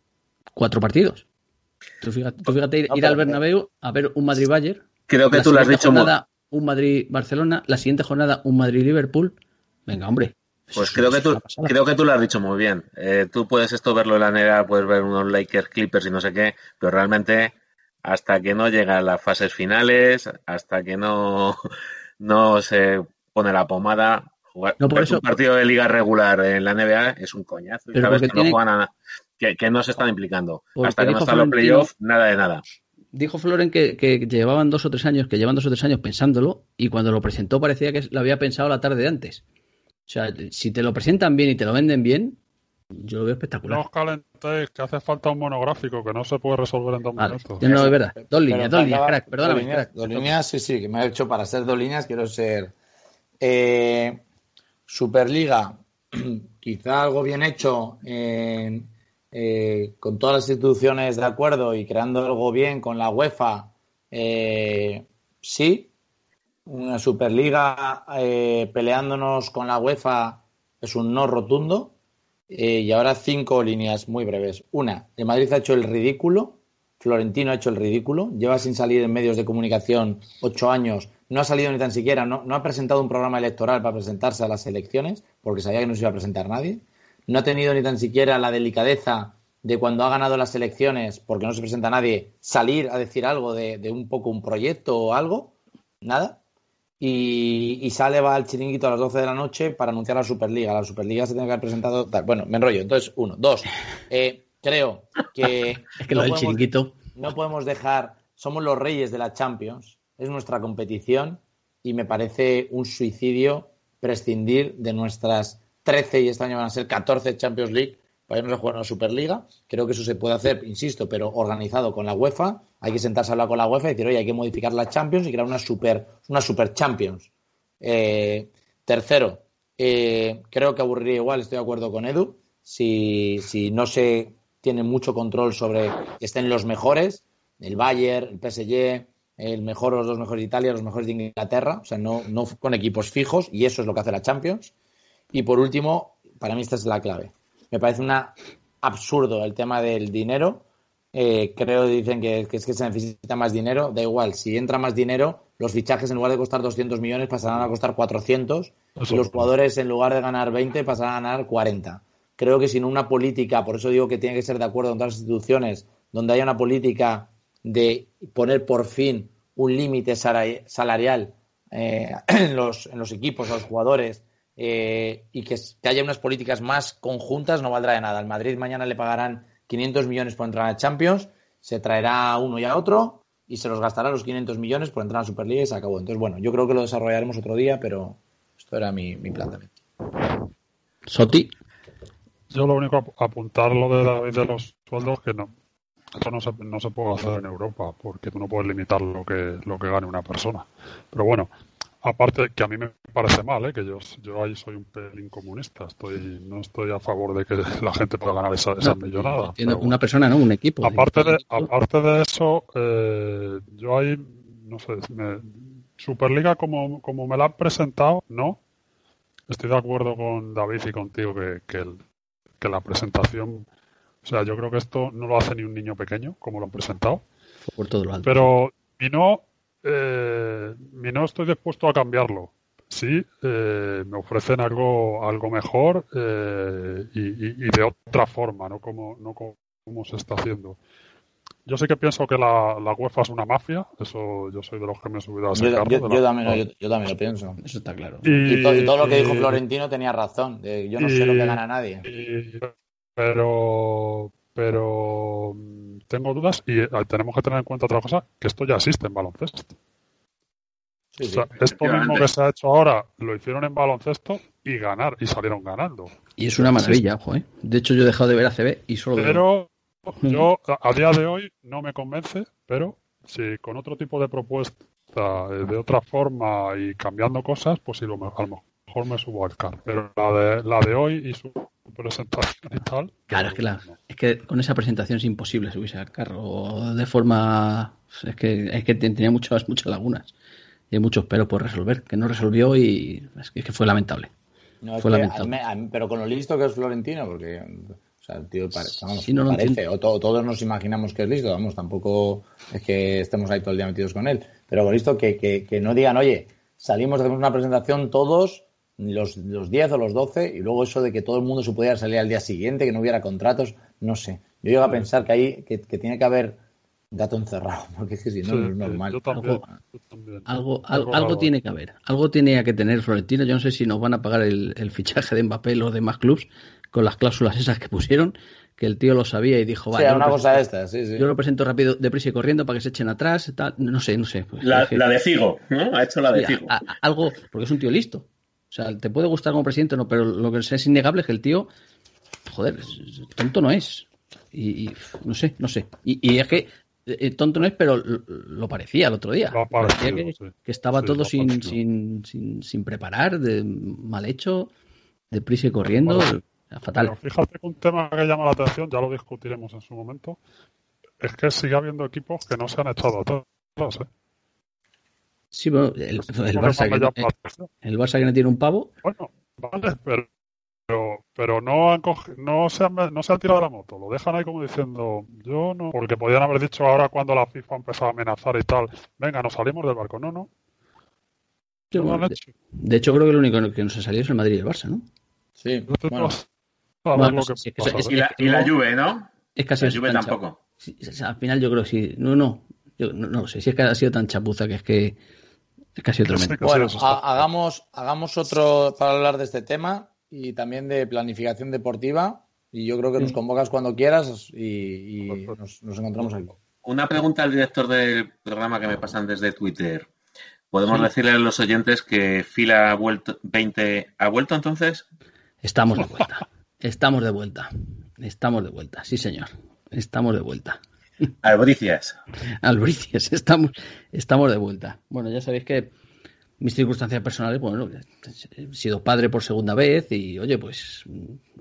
cuatro partidos. Tú fíjate, ir, al Bernabéu a ver un Madrid-Bayern. Creo que tú lo has dicho jornada, Un Madrid-Barcelona. La siguiente jornada, un Madrid-Liverpool. Venga, hombre. Pues creo que, tú, creo que tú lo has dicho muy bien. Eh, tú puedes esto verlo en la negra, puedes ver unos Lakers, Clippers y no sé qué, pero realmente hasta que no llega a las fases finales, hasta que no, no se pone la pomada, jugar un partido de liga regular en la NBA es un coñazo. Y sabes que no juegan a, que, que, no se están implicando. Hasta que no están los playoffs, nada de nada. Dijo Floren que, que, llevaban dos o tres años, que llevan dos o tres años pensándolo, y cuando lo presentó parecía que lo había pensado la tarde de antes. O sea, si te lo presentan bien y te lo venden bien, yo lo veo espectacular. No os calentéis, que hace falta un monográfico que no se puede resolver en dos minutos. No, es verdad. Dos líneas, dos líneas, crack, perdóname. Dos líneas, sí, sí, que me ha hecho para ser dos líneas, quiero ser. Eh, Superliga, quizá algo bien hecho eh, con todas las instituciones de acuerdo y creando algo bien con la UEFA, eh, sí, una Superliga eh, peleándonos con la UEFA es un no rotundo. Y ahora cinco líneas muy breves. Una, el Madrid ha hecho el ridículo. Florentino ha hecho el ridículo. Lleva sin salir en medios de comunicación ocho años. No ha salido ni tan siquiera, no, no ha presentado un programa electoral para presentarse a las elecciones, porque sabía que no se iba a presentar nadie. No ha tenido ni tan siquiera la delicadeza de cuando ha ganado las elecciones, porque no se presenta nadie, salir a decir algo de, de un poco un proyecto o algo. Nada y, sale, va al chiringuito a las 12 de la noche para anunciar la Superliga. La Superliga se tiene que haber presentado. Bueno, me enrollo. Entonces, uno. Dos, eh, creo que. es que lo del chiringuito. No podemos dejar. Somos los reyes de la Champions. Es nuestra competición y me parece un suicidio prescindir de nuestras 13 y este año van a ser 14 Champions League vayamos a jugar una Superliga. Creo que eso se puede hacer, insisto, pero organizado con la UEFA. Hay que sentarse a hablar con la UEFA y decir, oye, hay que modificar la Champions y crear una Super, una super Champions. Eh, tercero, eh, creo que aburriría igual, estoy de acuerdo con Edu, si, si no se tiene mucho control sobre que estén los mejores, el Bayern, el PSG, el mejor, los dos mejores de Italia, los mejores de Inglaterra, o sea, no, no con equipos fijos, y eso es lo que hace la Champions. Y por último, para mí esta es la clave. Me parece una absurdo el tema del dinero. Eh, creo dicen que, es que se necesita más dinero. Da igual, si entra más dinero, los fichajes en lugar de costar 200 millones pasarán a costar 400 y los jugadores en lugar de ganar 20 pasarán a ganar 40. Creo que sin una política, por eso digo que tiene que ser de acuerdo con todas las instituciones, donde haya una política de poner por fin un límite salarial eh, en, los, en los equipos, a los jugadores, eh, y que, que haya unas políticas más conjuntas no valdrá de nada. Al Madrid mañana le pagarán 500 millones por entrar a Champions, se traerá a uno y a otro y se los gastará los 500 millones por entrar a Superliga y se acabó. Entonces, bueno, yo creo que lo desarrollaremos otro día, pero esto era mi, mi planteamiento. Soti. Yo lo único ap- apuntar lo de David de los sueldos que no. Esto no se, no se puede hacer en Europa porque tú no puedes limitar lo que, lo que gane una persona. Pero bueno, aparte que a mí me parece mal, ¿eh? que yo, yo ahí soy un pelín comunista. Estoy, no estoy a favor de que la gente pueda ganar esa, pero bueno. Una persona, ¿no? Un equipo. Aparte de, aparte de eso, eh, yo ahí, no sé, me- Superliga como, como me la han presentado, no. Estoy de acuerdo con David y contigo que, que, el- que la presentación, o sea, yo creo que esto no lo hace ni un niño pequeño, como lo han presentado. Por todo lo alto. Pero mi no, eh, mi no estoy dispuesto a cambiarlo. Sí, eh, me ofrecen algo, algo mejor eh, y, y- y de otra forma, no como, no como se está haciendo. Yo sí que pienso que la, la UEFA es una mafia, eso yo soy de los que me he subido a ese Yo, carro. yo- de la- yo también, yo, yo también lo pienso. Eso está claro. Y, to- y todo lo que dijo Florentino tenía razón. de yo no sé lo que gana nadie. Pero pero mm, tengo dudas y eh, tenemos que tener en cuenta otra cosa, que esto ya existe en baloncesto. Sí, O sí. sea, esto mismo que se ha hecho ahora lo hicieron en baloncesto y ganar y salieron ganando. Y es una maravilla, ojo, ¿eh? De hecho, yo he dejado de ver ACB y solo veo. Pero yo a a día de hoy no me convence, pero si con otro tipo de propuesta, eh, de otra forma y cambiando cosas, pues sí, lo me- a lo mejor me subo al car. Pero la de, la de hoy y su presentación y tal. Claro, es que, la, es que con esa presentación es imposible subirse al carro de forma. Es que, es que tenía muchas, muchas lagunas y hay muchos peros por resolver, que no resolvió y es que, es que fue lamentable. No, Fue que lamentable. a mí- a mí- pero con lo listo que es Florentino, porque o sea, el tío pare- vamos, Sí, no lo parece, o to- todos nos imaginamos que es listo, vamos, tampoco es que estemos ahí todo el día metidos con él, pero con listo que, que, que no digan, oye, salimos, hacemos una presentación todos, los, los 10 o los 12, y luego eso de que todo el mundo se pudiera salir al día siguiente, que no hubiera contratos, no sé. Yo llego a pensar que ahí que, que tiene que haber gato encerrado, porque es que si no, Sí, no es sí, normal. yo también, Algo- yo también. Algo, al- Algo algo raro. tiene que haber. Algo tenía que tener Florentino. Yo no sé si nos van a pagar el, el fichaje de Mbappé los demás clubs con las cláusulas esas que pusieron, que el tío lo sabía y dijo, Sí, vale, yo, una lo cosa presento- estas, sí, sí. yo lo presento rápido, deprisa y corriendo para que se echen atrás. Tal. No sé, no sé. Pues, La, de Figo, ¿no? Ha hecho la de Sí, Figo. a- a- algo, porque es un tío listo. O sea, te puede gustar como presidente, no, pero lo que es innegable es que el tío, joder, tonto no es. Y, y, no sé, no sé. Y, y es que eh, tonto no es, pero lo, parecía el otro día. Parecía que, sí. que estaba Sí, todo sin, sin, sin, sin preparar, de, mal hecho, deprisa y corriendo. Bueno, fatal. Pero fíjate que un tema que llama la atención, ya lo discutiremos en su momento, es que sigue habiendo equipos que no se han echado atrás. ¿eh? Sí, bueno, el, el Eso es Barça, lo que me llama que, la atención. el Barça que no tiene un pavo, Bueno, vale, pero, pero, pero no, han cogi- no, se han, no se han tirado la moto. Lo dejan ahí como diciendo, yo no. Porque podían haber dicho ahora cuando la FIFA empezó a amenazar y tal, venga, nos salimos del barco. No, no. yo, de, hecho. de hecho creo que lo único que no se salió es el Madrid y el Barça, ¿no? Sí, bueno. Y la, y la Juve, ¿no? Es casi La Juve tampoco. Sí, o sea, al final yo creo que sí. No, no. Yo no, no lo sé. Si es que ha sido tan chapuza que es que Sí, tremendo. que Bueno, ha- hagamos, hagamos otro para hablar de este tema y también de planificación deportiva. Y yo creo que nos convocas cuando quieras y, y Perfecto. nos, nos encontramos aquí. Una pregunta al director del programa que me pasan desde Twitter. ¿Podemos decirle a los oyentes que Fila ha vuelto 20 ha vuelto entonces? Estamos de vuelta. Estamos de vuelta. Estamos de vuelta. Sí, señor. Estamos de vuelta. Albricias. Albricias, estamos, estamos de vuelta. Bueno, ya sabéis que mis circunstancias personales, bueno, he sido padre por segunda vez y, oye, pues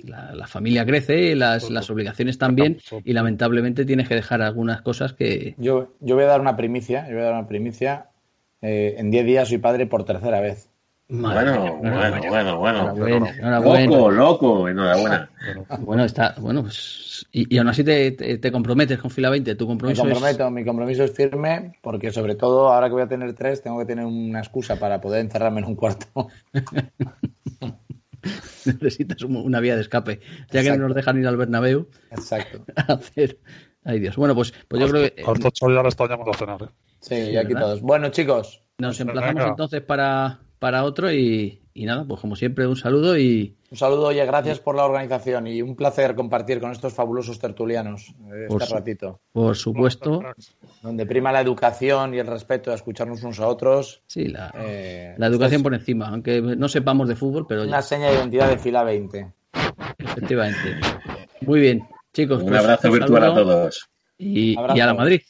la, la familia crece, las, las obligaciones también y lamentablemente tienes que dejar algunas cosas que... Yo, yo voy a dar una primicia. Yo voy a dar una primicia. Eh, en 10 días soy padre por tercera vez. Madre Bueno, bueno, bueno, bueno. Enhorabuena, enhorabuena. Loco, loco, enhorabuena. Bueno, está, bueno, pues. Y, y aún así te, te- te comprometes con fila 20. Tu Me compromiso es. comprometo, mi compromiso es firme porque sobre todo ahora que voy a tener tres tengo que tener una excusa para poder encerrarme en un cuarto. Necesitas un- una vía de escape. Ya que no nos dejan ir al Bernabéu Exacto. a hacer. Ay Dios. Bueno, pues, pues yo creo que. chavos ya les están llamando a cenar. ¿eh? Sí, Sí, y aquí ¿verdad? todos. Bueno, chicos, Nos emplazamos Venga. entonces para, para otro y, y nada, pues como siempre, un saludo y. Un saludo, oye, gracias por la organización y un placer compartir con estos fabulosos tertulianos eh, este su- ratito. Por supuesto. Donde prima la educación y el respeto a escucharnos unos a otros. Sí, la, Eh, la educación por encima, aunque no sepamos de fútbol, pero una seña de identidad de fila 20. efectivamente. Muy bien, chicos. Un pues, abrazo virtual a todos. Y, y a la Madrid.